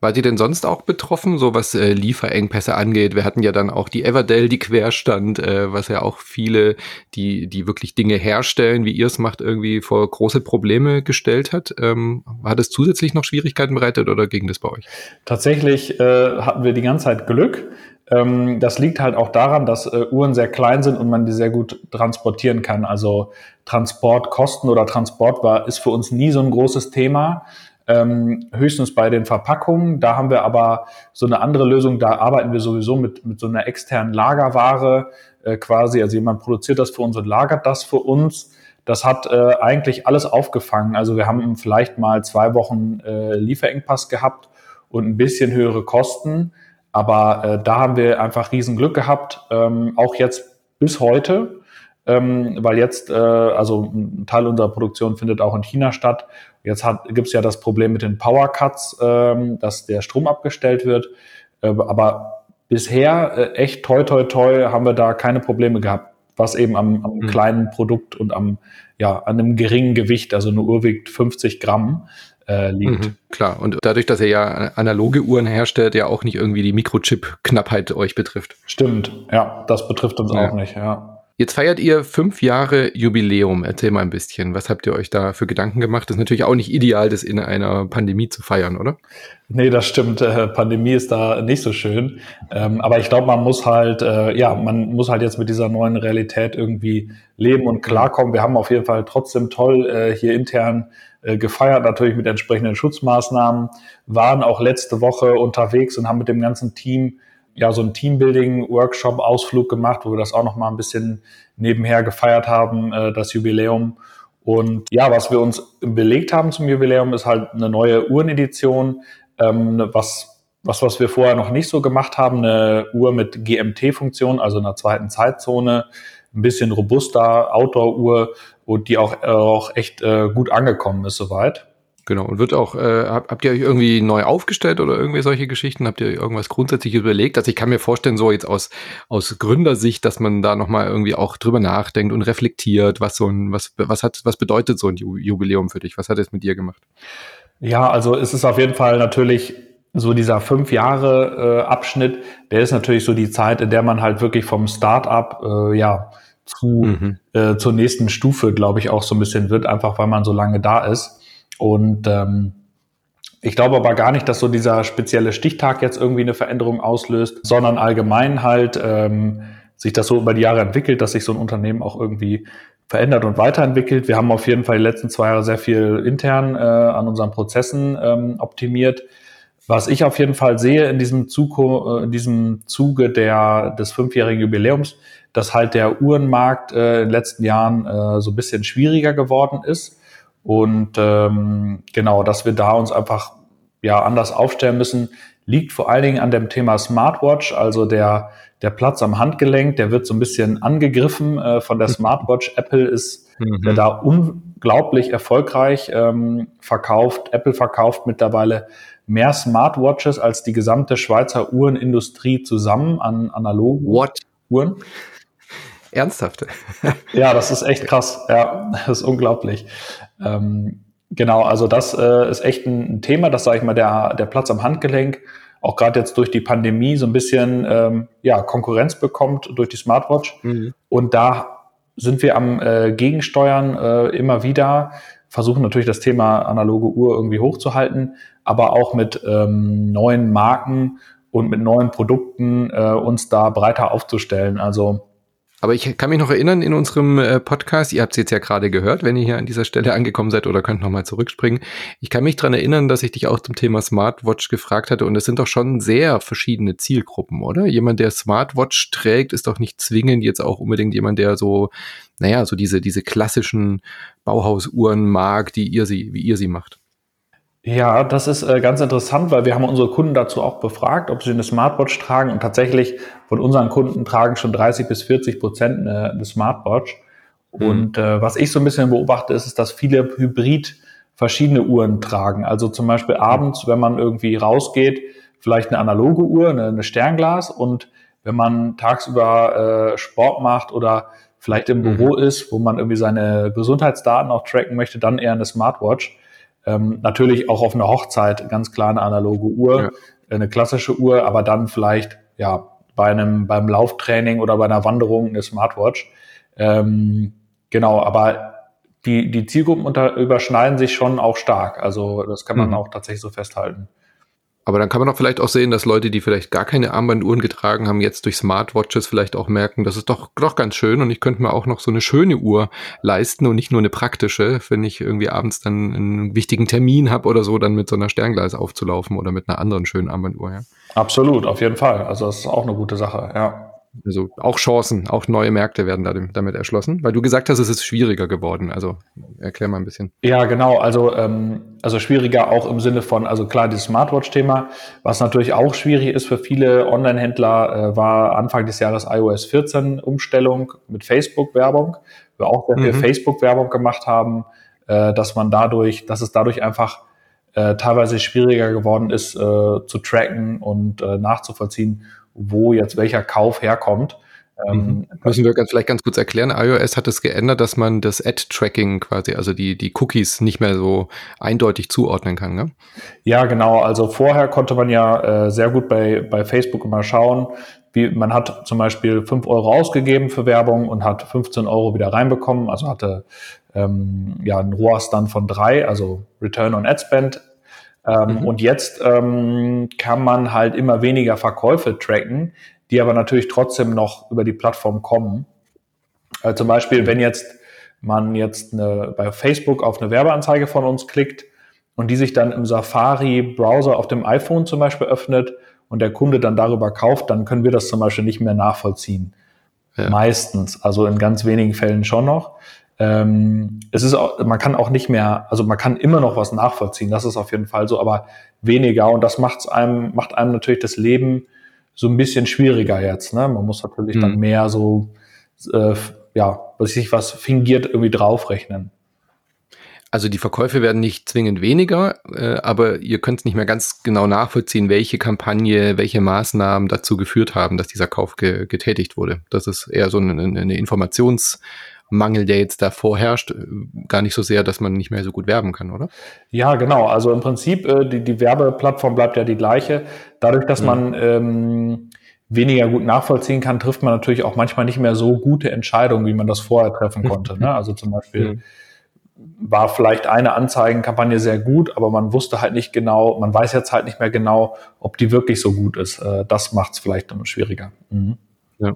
S1: War die denn sonst auch betroffen, so was äh, Lieferengpässe angeht? Wir hatten ja dann auch die Everdell, die querstand, äh, was ja auch viele, die, die wirklich Dinge herstellen, wie ihr es macht, irgendwie vor große Probleme gestellt hat. Ähm, hat es zusätzlich noch Schwierigkeiten bereitet oder ging das bei euch?
S3: Tatsächlich äh, hatten wir die ganze Zeit Glück. Ähm, das liegt halt auch daran, dass äh, Uhren sehr klein sind und man die sehr gut transportieren kann. Also Transportkosten oder Transport war, ist für uns nie so ein großes Thema. Ähm, höchstens bei den Verpackungen. Da haben wir aber so eine andere Lösung. Da arbeiten wir sowieso mit, mit so einer externen Lagerware äh, quasi. Also jemand produziert das für uns und lagert das für uns. Das hat äh, eigentlich alles aufgefangen. Also wir haben vielleicht mal zwei Wochen äh, Lieferengpass gehabt und ein bisschen höhere Kosten. Aber äh, da haben wir einfach riesen Glück gehabt. Ähm, auch jetzt bis heute. Ähm, weil jetzt, äh, also ein Teil unserer Produktion findet auch in China statt Jetzt gibt es ja das Problem mit den Power Cuts, ähm, dass der Strom abgestellt wird. Äh, aber bisher äh, echt toi toi toi haben wir da keine Probleme gehabt, was eben am, am mhm. kleinen Produkt und am ja an einem geringen Gewicht, also eine Uhr wiegt 50 Gramm, äh, liegt. Mhm,
S1: klar, und dadurch, dass er ja analoge Uhren herstellt, ja auch nicht irgendwie die Mikrochip-Knappheit euch betrifft.
S3: Stimmt, ja, das betrifft uns ja. auch nicht, ja.
S1: Jetzt feiert ihr fünf Jahre Jubiläum. Erzähl mal ein bisschen. Was habt ihr euch da für Gedanken gemacht? Das ist natürlich auch nicht ideal, das in einer Pandemie zu feiern, oder?
S3: Nee, das stimmt. Äh, Pandemie ist da nicht so schön. Ähm, aber ich glaube, man muss halt, äh, ja, man muss halt jetzt mit dieser neuen Realität irgendwie leben und klarkommen. Wir haben auf jeden Fall trotzdem toll äh, hier intern äh, gefeiert, natürlich mit entsprechenden Schutzmaßnahmen, waren auch letzte Woche unterwegs und haben mit dem ganzen Team ja so ein Teambuilding-Workshop-Ausflug gemacht, wo wir das auch noch mal ein bisschen nebenher gefeiert haben, äh, das Jubiläum. Und ja, was wir uns belegt haben zum Jubiläum, ist halt eine neue Uhrenedition, ähm, was, was, was wir vorher noch nicht so gemacht haben, eine Uhr mit GMT-Funktion, also einer zweiten Zeitzone, ein bisschen robuster Outdoor-Uhr und die auch, äh, auch echt äh, gut angekommen ist soweit.
S1: Genau, und wird auch, äh, habt, habt ihr euch irgendwie neu aufgestellt oder irgendwie solche Geschichten? Habt ihr irgendwas grundsätzlich überlegt? Also ich kann mir vorstellen, so jetzt aus, aus Gründersicht, dass man da nochmal irgendwie auch drüber nachdenkt und reflektiert, was so ein, was, was hat, was bedeutet so ein Jubiläum für dich? Was hat es mit dir gemacht?
S3: Ja, also es ist auf jeden Fall natürlich so dieser fünf Jahre äh, Abschnitt, der ist natürlich so die Zeit, in der man halt wirklich vom Start-up äh, ja zu mhm. äh, zur nächsten Stufe, glaube ich, auch so ein bisschen wird, einfach weil man so lange da ist. Und ähm, ich glaube aber gar nicht, dass so dieser spezielle Stichtag jetzt irgendwie eine Veränderung auslöst, sondern allgemein halt ähm, sich das so über die Jahre entwickelt, dass sich so ein Unternehmen auch irgendwie verändert und weiterentwickelt. Wir haben auf jeden Fall die letzten zwei Jahre sehr viel intern äh, an unseren Prozessen ähm, optimiert. Was ich auf jeden Fall sehe in diesem, Zuge, äh, in diesem Zuge der, des fünfjährigen Jubiläums, dass halt der Uhrenmarkt äh, in den letzten Jahren äh, so ein bisschen schwieriger geworden ist und ähm, genau, dass wir da uns einfach ja anders aufstellen müssen, liegt vor allen Dingen an dem Thema Smartwatch, also der, der Platz am Handgelenk, der wird so ein bisschen angegriffen äh, von der Smartwatch. Apple ist mhm. da unglaublich erfolgreich ähm, verkauft. Apple verkauft mittlerweile mehr Smartwatches als die gesamte Schweizer Uhrenindustrie zusammen an analogen What? Uhren.
S1: Ernsthaft?
S3: ja, das ist echt krass. Ja, das ist unglaublich. Ähm, genau, also das äh, ist echt ein, Thema, das sage ich mal, der, der Platz am Handgelenk, auch gerade jetzt durch die Pandemie so ein bisschen ähm, ja, Konkurrenz bekommt durch die Smartwatch. Mhm. Und da sind wir am äh, Gegensteuern äh, immer wieder, versuchen natürlich das Thema analoge Uhr irgendwie hochzuhalten, aber auch mit ähm, neuen Marken und mit neuen Produkten äh, uns da breiter aufzustellen. Also
S1: aber ich kann mich noch erinnern in unserem äh, Podcast, ihr habt es jetzt ja gerade gehört, wenn ihr hier an dieser Stelle angekommen seid oder könnt nochmal zurückspringen. Ich kann mich dran erinnern, dass ich dich auch zum Thema Smartwatch gefragt hatte und es sind doch schon sehr verschiedene Zielgruppen, oder? Jemand, der Smartwatch trägt, ist doch nicht zwingend jetzt auch unbedingt jemand, der so, naja, so diese, diese klassischen Bauhausuhren mag, die ihr sie, wie ihr sie macht.
S3: Ja, das ist äh, ganz interessant, weil wir haben unsere Kunden dazu auch befragt, ob sie eine Smartwatch tragen und tatsächlich von unseren Kunden tragen schon 30 bis 40 Prozent eine, eine Smartwatch. Mhm. Und äh, was ich so ein bisschen beobachte, ist, ist, dass viele Hybrid verschiedene Uhren tragen. Also zum Beispiel abends, wenn man irgendwie rausgeht, vielleicht eine analoge Uhr, eine, eine Sternglas und wenn man tagsüber äh, Sport macht oder vielleicht im mhm. Büro ist, wo man irgendwie seine Gesundheitsdaten auch tracken möchte, dann eher eine Smartwatch. Ähm, natürlich auch auf einer Hochzeit ganz klar eine analoge Uhr, ja. eine klassische Uhr, aber dann vielleicht ja bei einem beim Lauftraining oder bei einer Wanderung eine Smartwatch. Ähm, genau, aber die, die Zielgruppen unter, überschneiden sich schon auch stark. Also das kann man mhm. auch tatsächlich so festhalten.
S1: Aber dann kann man auch vielleicht auch sehen, dass Leute, die vielleicht gar keine Armbanduhren getragen haben, jetzt durch Smartwatches vielleicht auch merken, das ist doch, doch ganz schön und ich könnte mir auch noch so eine schöne Uhr leisten und nicht nur eine praktische, wenn ich irgendwie abends dann einen wichtigen Termin habe oder so, dann mit so einer Sterngleis aufzulaufen oder mit einer anderen schönen Armbanduhr. Ja.
S3: Absolut, auf jeden Fall. Also das ist auch eine gute Sache, ja.
S1: Also auch Chancen, auch neue Märkte werden damit erschlossen, weil du gesagt hast, es ist schwieriger geworden. Also erklär mal ein bisschen.
S3: Ja, genau. Also, ähm, also schwieriger auch im Sinne von, also klar, das Smartwatch-Thema, was natürlich auch schwierig ist für viele Online-Händler, äh, war Anfang des Jahres iOS 14 Umstellung mit Facebook-Werbung. Wir auch sehr viel mhm. Facebook-Werbung gemacht haben, äh, dass man dadurch, dass es dadurch einfach äh, teilweise schwieriger geworden ist, äh, zu tracken und äh, nachzuvollziehen, wo jetzt welcher Kauf herkommt.
S1: Ähm, mhm. Müssen wir ganz, vielleicht ganz kurz erklären. iOS hat es geändert, dass man das Ad-Tracking quasi, also die, die Cookies nicht mehr so eindeutig zuordnen kann. Ne?
S3: Ja, genau. Also vorher konnte man ja äh, sehr gut bei, bei Facebook immer schauen, wie, man hat zum Beispiel fünf Euro ausgegeben für Werbung und hat 15 Euro wieder reinbekommen, also hatte ähm, ja einen ROAS dann von drei, also Return on Ad Spend ähm, mhm. Und jetzt ähm, kann man halt immer weniger Verkäufe tracken, die aber natürlich trotzdem noch über die Plattform kommen. Äh, zum Beispiel, wenn jetzt man jetzt eine, bei Facebook auf eine Werbeanzeige von uns klickt und die sich dann im Safari-Browser auf dem iPhone zum Beispiel öffnet und der Kunde dann darüber kauft, dann können wir das zum Beispiel nicht mehr nachvollziehen. Ja. Meistens, also in ganz wenigen Fällen schon noch. Ähm, es ist auch, man kann auch nicht mehr, also man kann immer noch was nachvollziehen, das ist auf jeden Fall so, aber weniger und das macht's einem, macht einem natürlich das Leben so ein bisschen schwieriger jetzt. Ne? Man muss natürlich mhm. dann mehr so, äh, ja, was sich was fingiert irgendwie draufrechnen.
S1: Also die Verkäufe werden nicht zwingend weniger, äh, aber ihr könnt nicht mehr ganz genau nachvollziehen, welche Kampagne, welche Maßnahmen dazu geführt haben, dass dieser Kauf ge getätigt wurde. Das ist eher so eine, eine Informations- Mangel, der jetzt da vorherrscht, äh, gar nicht so sehr, dass man nicht mehr so gut werben kann, oder?
S3: Ja, genau. Also im Prinzip, äh, die, die Werbeplattform bleibt ja die gleiche. Dadurch, dass mhm. man ähm, weniger gut nachvollziehen kann, trifft man natürlich auch manchmal nicht mehr so gute Entscheidungen, wie man das vorher treffen konnte. ne? Also zum Beispiel mhm. war vielleicht eine Anzeigenkampagne sehr gut, aber man wusste halt nicht genau, man weiß jetzt halt nicht mehr genau, ob die wirklich so gut ist. Äh, das macht es vielleicht dann schwieriger. Mhm.
S1: Ja.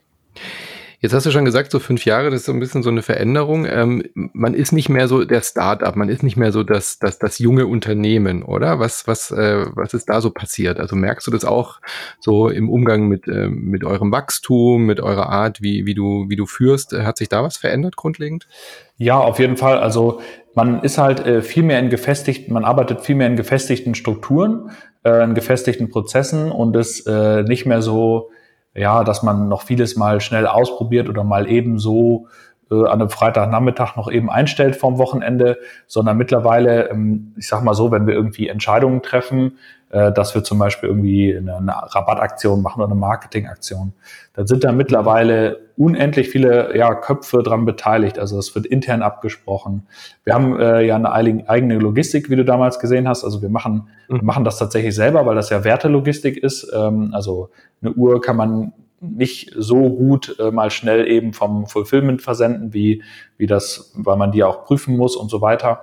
S1: Jetzt hast du schon gesagt, so fünf Jahre, das ist so ein bisschen so eine Veränderung. Ähm, man ist nicht mehr so der Start-up, man ist nicht mehr so das, das, das junge Unternehmen, oder? Was, was, äh, was ist da so passiert? Also merkst du das auch so im Umgang mit, äh, mit eurem Wachstum, mit eurer Art, wie, wie, du, wie du führst? Hat sich da was verändert grundlegend?
S3: Ja, auf jeden Fall. Also man ist halt äh, viel mehr in gefestigten, man arbeitet viel mehr in gefestigten Strukturen, äh, in gefestigten Prozessen und ist äh, nicht mehr so ja, dass man noch vieles mal schnell ausprobiert oder mal eben so äh, an einem Freitagnachmittag noch eben einstellt vom Wochenende, sondern mittlerweile, ähm, ich sag mal so, wenn wir irgendwie Entscheidungen treffen, dass wir zum Beispiel irgendwie eine, eine Rabattaktion machen oder eine Marketingaktion, dann sind da mittlerweile unendlich viele ja, Köpfe dran beteiligt. Also es wird intern abgesprochen. Wir haben äh, ja eine eigene Logistik, wie du damals gesehen hast. Also wir machen, wir machen das tatsächlich selber, weil das ja Wertelogistik ist. Ähm, also eine Uhr kann man nicht so gut äh, mal schnell eben vom Fulfillment versenden, wie, wie das, weil man die auch prüfen muss und so weiter.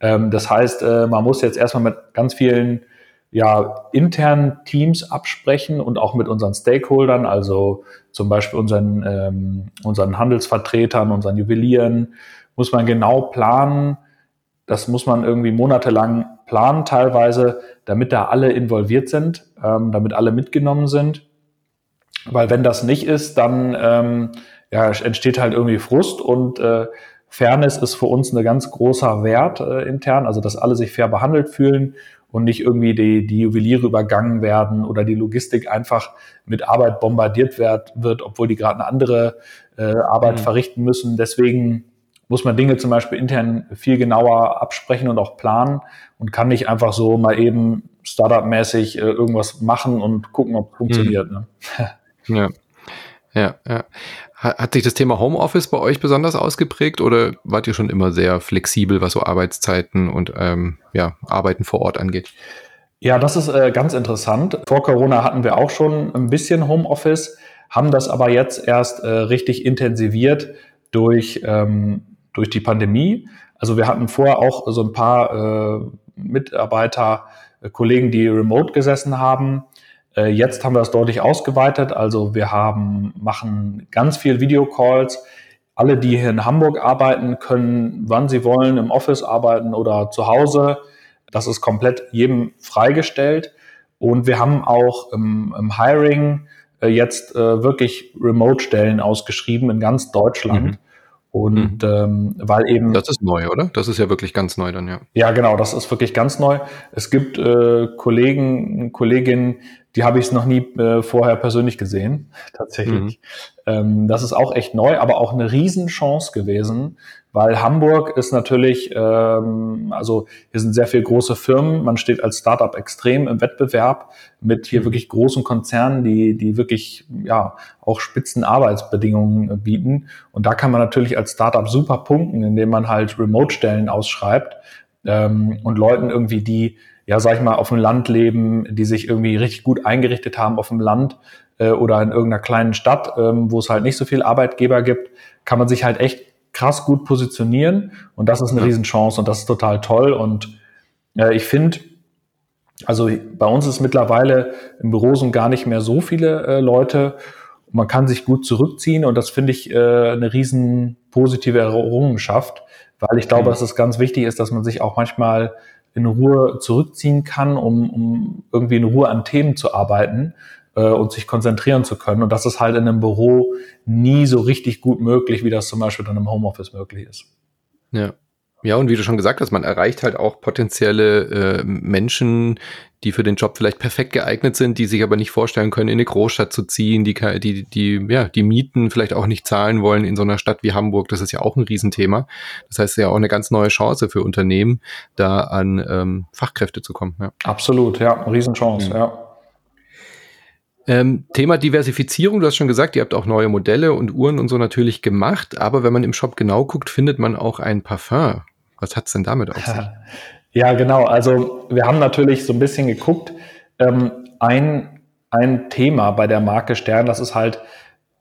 S3: Ähm, das heißt, äh, man muss jetzt erstmal mit ganz vielen ja, internen Teams absprechen und auch mit unseren Stakeholdern, also zum Beispiel unseren, ähm, unseren Handelsvertretern, unseren Juwelieren, muss man genau planen. Das muss man irgendwie monatelang planen teilweise, damit da alle involviert sind, ähm, damit alle mitgenommen sind. Weil wenn das nicht ist, dann ähm, ja, entsteht halt irgendwie Frust und äh, Fairness ist für uns ein ganz großer Wert äh, intern, also dass alle sich fair behandelt fühlen und nicht irgendwie die, die Juweliere übergangen werden oder die Logistik einfach mit Arbeit bombardiert wird, wird obwohl die gerade eine andere äh, Arbeit mhm. verrichten müssen. Deswegen muss man Dinge zum Beispiel intern viel genauer absprechen und auch planen und kann nicht einfach so mal eben Startup-mäßig äh, irgendwas machen und gucken, ob es funktioniert. Mhm.
S1: Ne? Ja.
S4: Ja, ja. Hat sich das Thema Homeoffice bei euch besonders ausgeprägt oder wart ihr schon immer sehr flexibel, was so Arbeitszeiten und ähm, ja, Arbeiten vor Ort angeht?
S3: Ja, das ist äh, ganz interessant. Vor Corona hatten wir auch schon ein bisschen Homeoffice, haben das aber jetzt erst äh, richtig intensiviert durch, ähm, durch die Pandemie. Also wir hatten vorher auch so ein paar äh, Mitarbeiter, äh, Kollegen, die remote gesessen haben. Äh, jetzt haben wir das deutlich ausgeweitet. Also wir haben, machen ganz viel Videocalls. Alle, die hier in Hamburg arbeiten, können, wann sie wollen, im Office arbeiten oder zu Hause. Das ist komplett jedem freigestellt. Und wir haben auch im, im Hiring äh, jetzt äh, wirklich Remote-Stellen ausgeschrieben in ganz Deutschland. Mhm. Und mhm. ähm, weil eben.
S4: Das ist neu, oder? Das ist ja wirklich ganz neu dann, ja.
S3: Ja, genau, das ist wirklich ganz neu. Es gibt äh, Kollegen, Kolleginnen, die habe ich noch nie äh, vorher persönlich gesehen, tatsächlich. Mhm. Ähm, das ist auch echt neu, aber auch eine Riesenchance gewesen, weil Hamburg ist natürlich, ähm, also hier sind sehr viele große Firmen, man steht als Startup extrem im Wettbewerb mit hier mhm. wirklich großen Konzernen, die, die wirklich ja auch spitzen Arbeitsbedingungen äh, bieten. Und da kann man natürlich als Startup super punkten, indem man halt Remote-Stellen ausschreibt ähm, und Leuten irgendwie, die ja, sag ich mal, auf dem Land leben, die sich irgendwie richtig gut eingerichtet haben auf dem Land äh, oder in irgendeiner kleinen Stadt, ähm, wo es halt nicht so viel Arbeitgeber gibt, kann man sich halt echt krass gut positionieren und das ist eine. Riesenchance und das ist total toll und äh, ich finde, also bei uns ist mittlerweile im Büro sind gar nicht mehr so viele äh, Leute man kann sich gut zurückziehen und das finde ich äh, eine riesen positive Errungenschaft, weil ich glaube, mhm. dass es ganz wichtig ist, dass man sich auch manchmal in Ruhe zurückziehen kann, um, um irgendwie in Ruhe an Themen zu arbeiten äh, und sich konzentrieren zu können. Und das ist halt in einem Büro nie so richtig gut möglich, wie das zum Beispiel dann im Homeoffice möglich ist.
S4: Ja. Ja, und wie du schon gesagt hast, man erreicht halt auch potenzielle äh, Menschen, die für den Job vielleicht perfekt geeignet sind, die sich aber nicht vorstellen können, in eine Großstadt zu ziehen, die, die, die, ja, die Mieten vielleicht auch nicht zahlen wollen in so einer Stadt wie Hamburg. Das ist ja auch ein Riesenthema. Das heißt ja auch eine ganz neue Chance für Unternehmen, da an ähm, Fachkräfte zu kommen. Ja.
S3: Absolut, ja, Riesenchance, mhm. ja.
S4: Ähm, Thema Diversifizierung, du hast schon gesagt, ihr habt auch neue Modelle und Uhren und so natürlich gemacht, aber wenn man im Shop genau guckt, findet man auch ein Parfum. Was hat's denn damit auf sich?
S3: Ja, genau. Also wir haben natürlich so ein bisschen geguckt. Ähm, ein, ein Thema bei der Marke Stern, das ist halt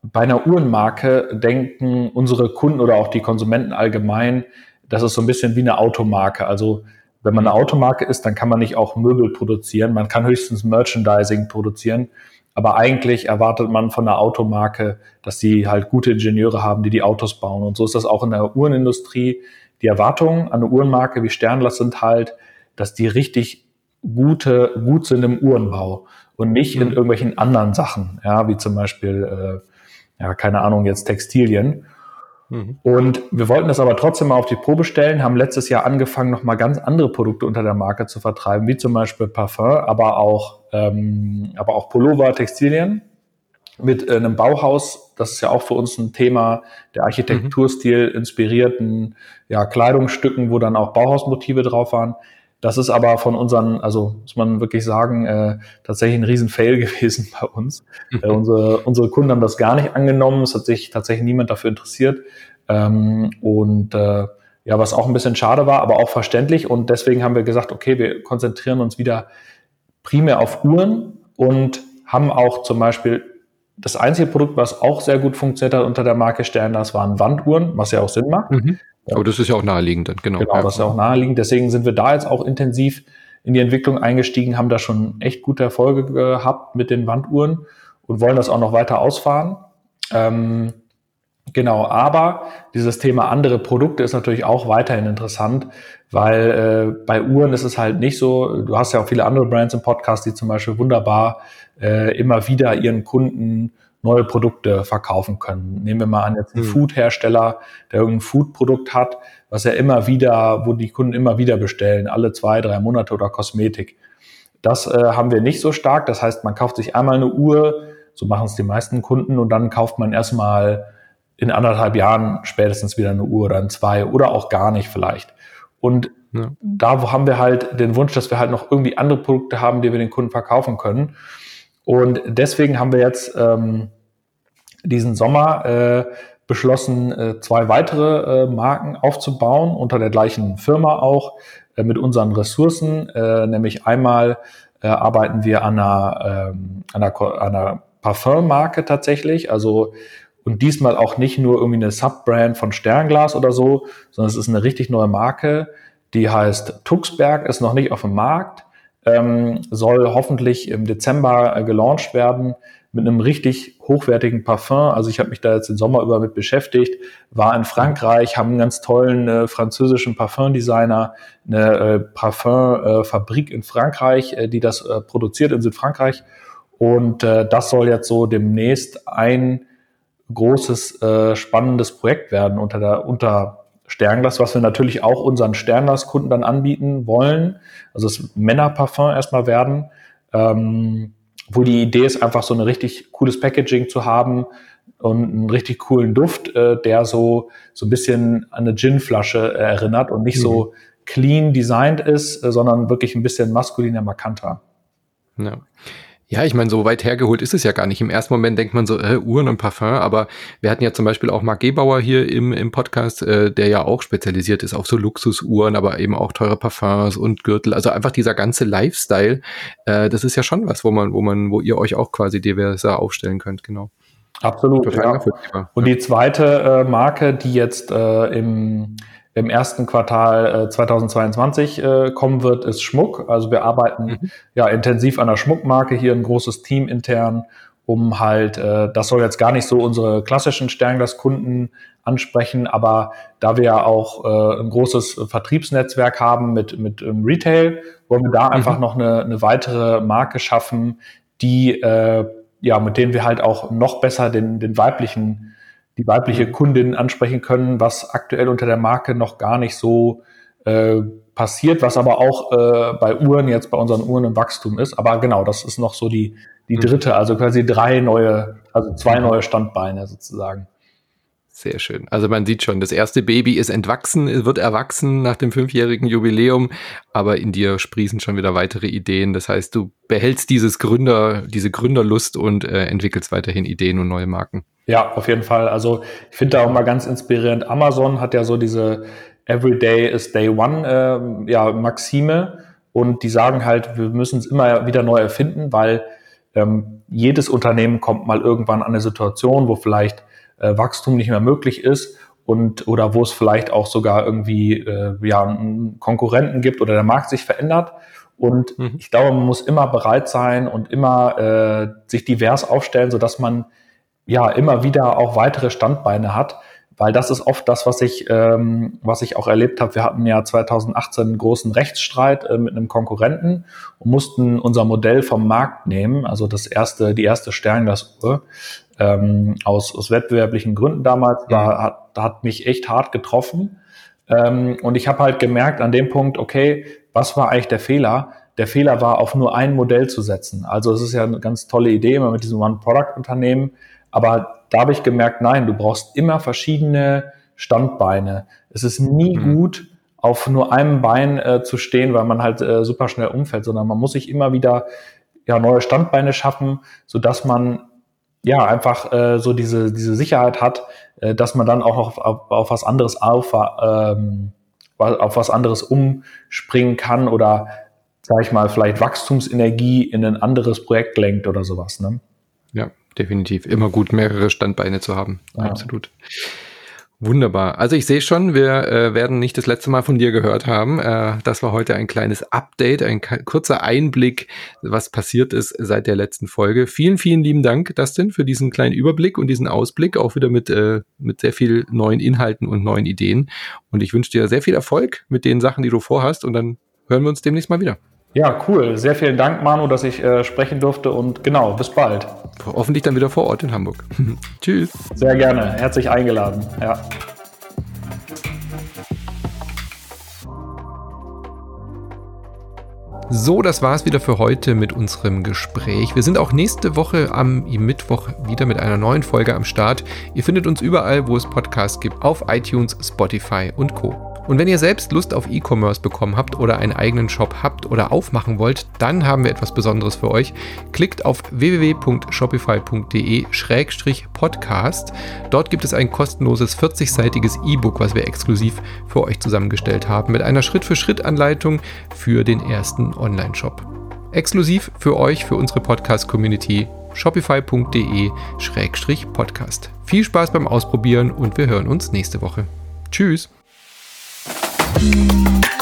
S3: bei einer Uhrenmarke denken unsere Kunden oder auch die Konsumenten allgemein, das ist so ein bisschen wie eine Automarke. Also wenn man eine Automarke ist, dann kann man nicht auch Möbel produzieren, man kann höchstens Merchandising produzieren. Aber eigentlich erwartet man von einer Automarke, dass sie halt gute Ingenieure haben, die die Autos bauen. Und so ist das auch in der Uhrenindustrie. Die Erwartungen an eine Uhrenmarke wie Sternlass sind halt, dass die richtig gute, gut sind im Uhrenbau und nicht in mhm. irgendwelchen anderen Sachen, ja, wie zum Beispiel, äh, ja, keine Ahnung, jetzt Textilien. Mhm. Und wir wollten das aber trotzdem mal auf die Probe stellen, haben letztes Jahr angefangen, nochmal ganz andere Produkte unter der Marke zu vertreiben, wie zum Beispiel Parfum, aber auch, ähm, aber auch Pullover, Textilien mit äh, einem Bauhaus. Das ist ja auch für uns ein Thema, der Architekturstil inspirierten ja, Kleidungsstücken, wo dann auch Bauhausmotive drauf waren. Das ist aber von unseren, also muss man wirklich sagen, äh, tatsächlich ein Riesenfail gewesen bei uns. Mhm. Äh, unsere, unsere Kunden haben das gar nicht angenommen. Es hat sich tatsächlich niemand dafür interessiert. Ähm, und äh, ja, was auch ein bisschen schade war, aber auch verständlich. Und deswegen haben wir gesagt, okay, wir konzentrieren uns wieder primär auf Uhren und haben auch zum Beispiel das einzige Produkt, was auch sehr gut funktioniert hat unter der Marke Stern, das waren Wanduhren, was ja auch Sinn macht. Mhm.
S4: Aber das ist ja auch naheliegend,
S3: genau. Genau, das ist ja auch naheliegend. Deswegen sind wir da jetzt auch intensiv in die Entwicklung eingestiegen, haben da schon echt gute Erfolge gehabt mit den Wanduhren und wollen das auch noch weiter ausfahren. Ähm, genau, aber dieses Thema andere Produkte ist natürlich auch weiterhin interessant, weil äh, bei Uhren ist es halt nicht so, du hast ja auch viele andere Brands im Podcast, die zum Beispiel wunderbar äh, immer wieder ihren Kunden neue Produkte verkaufen können. Nehmen wir mal an, jetzt einen mhm. Food-Hersteller, der irgendein Food-Produkt hat, was er immer wieder, wo die Kunden immer wieder bestellen, alle zwei, drei Monate oder Kosmetik. Das äh, haben wir nicht so stark. Das heißt, man kauft sich einmal eine Uhr, so machen es die meisten Kunden, und dann kauft man erstmal in anderthalb Jahren spätestens wieder eine Uhr oder ein zwei oder auch gar nicht vielleicht. Und ja. da haben wir halt den Wunsch, dass wir halt noch irgendwie andere Produkte haben, die wir den Kunden verkaufen können. Und deswegen haben wir jetzt ähm, diesen Sommer äh, beschlossen, äh, zwei weitere äh, Marken aufzubauen, unter der gleichen Firma auch, äh, mit unseren Ressourcen. Äh, nämlich einmal äh, arbeiten wir an einer, an einer, einer Parfummarke tatsächlich, also und diesmal auch nicht nur irgendwie eine Subbrand von Sternglas oder so, sondern es ist eine richtig neue Marke, die heißt Tuxberg, ist noch nicht auf dem Markt, ähm, soll hoffentlich im Dezember äh, gelauncht werden mit einem richtig hochwertigen Parfum. Also ich habe mich da jetzt den Sommer über mit beschäftigt, war in Frankreich, haben einen ganz tollen äh, französischen Parfumdesigner, eine äh, Parfumfabrik in Frankreich, äh, die das äh, produziert in Südfrankreich. Und äh, das soll jetzt so demnächst ein großes, äh, spannendes Projekt werden unter der unter Sternglas, was wir natürlich auch unseren Sternglas-Kunden dann anbieten wollen. Also das Männerparfum erstmal werden. Ähm, wo die Idee ist, einfach so ein richtig cooles Packaging zu haben und einen richtig coolen Duft, äh, der so, so ein bisschen an eine Ginflasche äh, erinnert und nicht mhm. so clean designed ist, äh, sondern wirklich ein bisschen maskuliner, markanter.
S1: Ja. Ja, ich meine, so weit hergeholt ist es ja gar nicht. Im ersten Moment denkt man so, äh, Uhren und Parfum, aber wir hatten ja zum Beispiel auch Marc Gebauer hier im, im Podcast, äh, der ja auch spezialisiert ist auf so Luxusuhren, aber eben auch teure Parfums und Gürtel. Also einfach dieser ganze Lifestyle, äh, das ist ja schon was, wo man, wo man, wo ihr euch auch quasi diverser aufstellen könnt, genau.
S3: Absolut. Total ja. Und die zweite äh, Marke, die jetzt äh, im im ersten Quartal äh, 2022 äh, kommen wird, ist Schmuck. Also wir arbeiten mhm. ja intensiv an der Schmuckmarke, hier ein großes Team intern, um halt, äh, das soll jetzt gar nicht so unsere klassischen Sternglas-Kunden ansprechen, aber da wir ja auch äh, ein großes Vertriebsnetzwerk haben mit, mit ähm, Retail, wollen wir da mhm. einfach noch eine, eine weitere Marke schaffen, die äh, ja, mit denen wir halt auch noch besser den, den weiblichen die weibliche mhm. Kundin ansprechen können, was aktuell unter der Marke noch gar nicht so äh, passiert, was aber auch äh, bei Uhren jetzt bei unseren Uhren im Wachstum ist. Aber genau, das ist noch so die, die mhm. dritte, also quasi drei neue, also zwei neue Standbeine sozusagen.
S1: Sehr schön. Also man sieht schon, das erste Baby ist entwachsen, wird erwachsen nach dem fünfjährigen Jubiläum, aber in dir sprießen schon wieder weitere Ideen. Das heißt, du behältst dieses Gründer, diese Gründerlust und äh, entwickelst weiterhin Ideen und neue Marken.
S3: Ja, auf jeden Fall. Also ich finde da auch mal ganz inspirierend. Amazon hat ja so diese Everyday is Day One äh, ja, Maxime und die sagen halt, wir müssen es immer wieder neu erfinden, weil ähm, jedes Unternehmen kommt mal irgendwann an eine Situation, wo vielleicht äh, Wachstum nicht mehr möglich ist und oder wo es vielleicht auch sogar irgendwie äh, ja einen Konkurrenten gibt oder der Markt sich verändert. Und mhm. ich glaube, man muss immer bereit sein und immer äh, sich divers aufstellen, so dass man ja immer wieder auch weitere Standbeine hat, weil das ist oft das, was ich, ähm, was ich auch erlebt habe. Wir hatten ja 2018 einen großen Rechtsstreit äh, mit einem Konkurrenten und mussten unser Modell vom Markt nehmen, also das erste, die erste Sternglas-Uhr, ähm, aus, aus wettbewerblichen Gründen damals, da mhm. hat, hat mich echt hart getroffen. Ähm, und ich habe halt gemerkt an dem Punkt, okay, was war eigentlich der Fehler? Der Fehler war, auf nur ein Modell zu setzen. Also es ist ja eine ganz tolle Idee, immer mit diesem One-Product-Unternehmen aber da habe ich gemerkt, nein, du brauchst immer verschiedene Standbeine. Es ist nie mhm. gut, auf nur einem Bein äh, zu stehen, weil man halt äh, super schnell umfällt, sondern man muss sich immer wieder ja, neue Standbeine schaffen, so dass man ja einfach äh, so diese, diese Sicherheit hat, äh, dass man dann auch noch auf, auf was anderes auf, ähm, auf was anderes umspringen kann oder sag ich mal, vielleicht Wachstumsenergie in ein anderes Projekt lenkt oder sowas. Ne?
S1: Ja, definitiv. Immer gut, mehrere Standbeine zu haben. Ja. Absolut. Wunderbar. Also ich sehe schon, wir äh, werden nicht das letzte Mal von dir gehört haben. Äh, das war heute ein kleines Update, ein kurzer Einblick, was passiert ist seit der letzten Folge. Vielen, vielen lieben Dank, Dustin, für diesen kleinen Überblick und diesen Ausblick, auch wieder mit, äh, mit sehr viel neuen Inhalten und neuen Ideen. Und ich wünsche dir sehr viel Erfolg mit den Sachen, die du vorhast. Und dann hören wir uns demnächst mal wieder.
S3: Ja, cool. Sehr vielen Dank, Manu, dass ich äh, sprechen durfte und genau, bis bald.
S1: Hoffentlich dann wieder vor Ort in Hamburg. Tschüss.
S3: Sehr gerne. Herzlich eingeladen. Ja.
S1: So, das war es wieder für heute mit unserem Gespräch. Wir sind auch nächste Woche am Mittwoch wieder mit einer neuen Folge am Start. Ihr findet uns überall, wo es Podcasts gibt, auf iTunes, Spotify und Co. Und wenn ihr selbst Lust auf E-Commerce bekommen habt oder einen eigenen Shop habt oder aufmachen wollt, dann haben wir etwas Besonderes für euch. Klickt auf www.shopify.de-podcast. Dort gibt es ein kostenloses 40-seitiges E-Book, was wir exklusiv für euch zusammengestellt haben, mit einer Schritt-für-Schritt-Anleitung für den ersten Online-Shop. Exklusiv für euch, für unsere Podcast-Community shopify.de-podcast. Viel Spaß beim Ausprobieren und wir hören uns nächste Woche. Tschüss! Bye.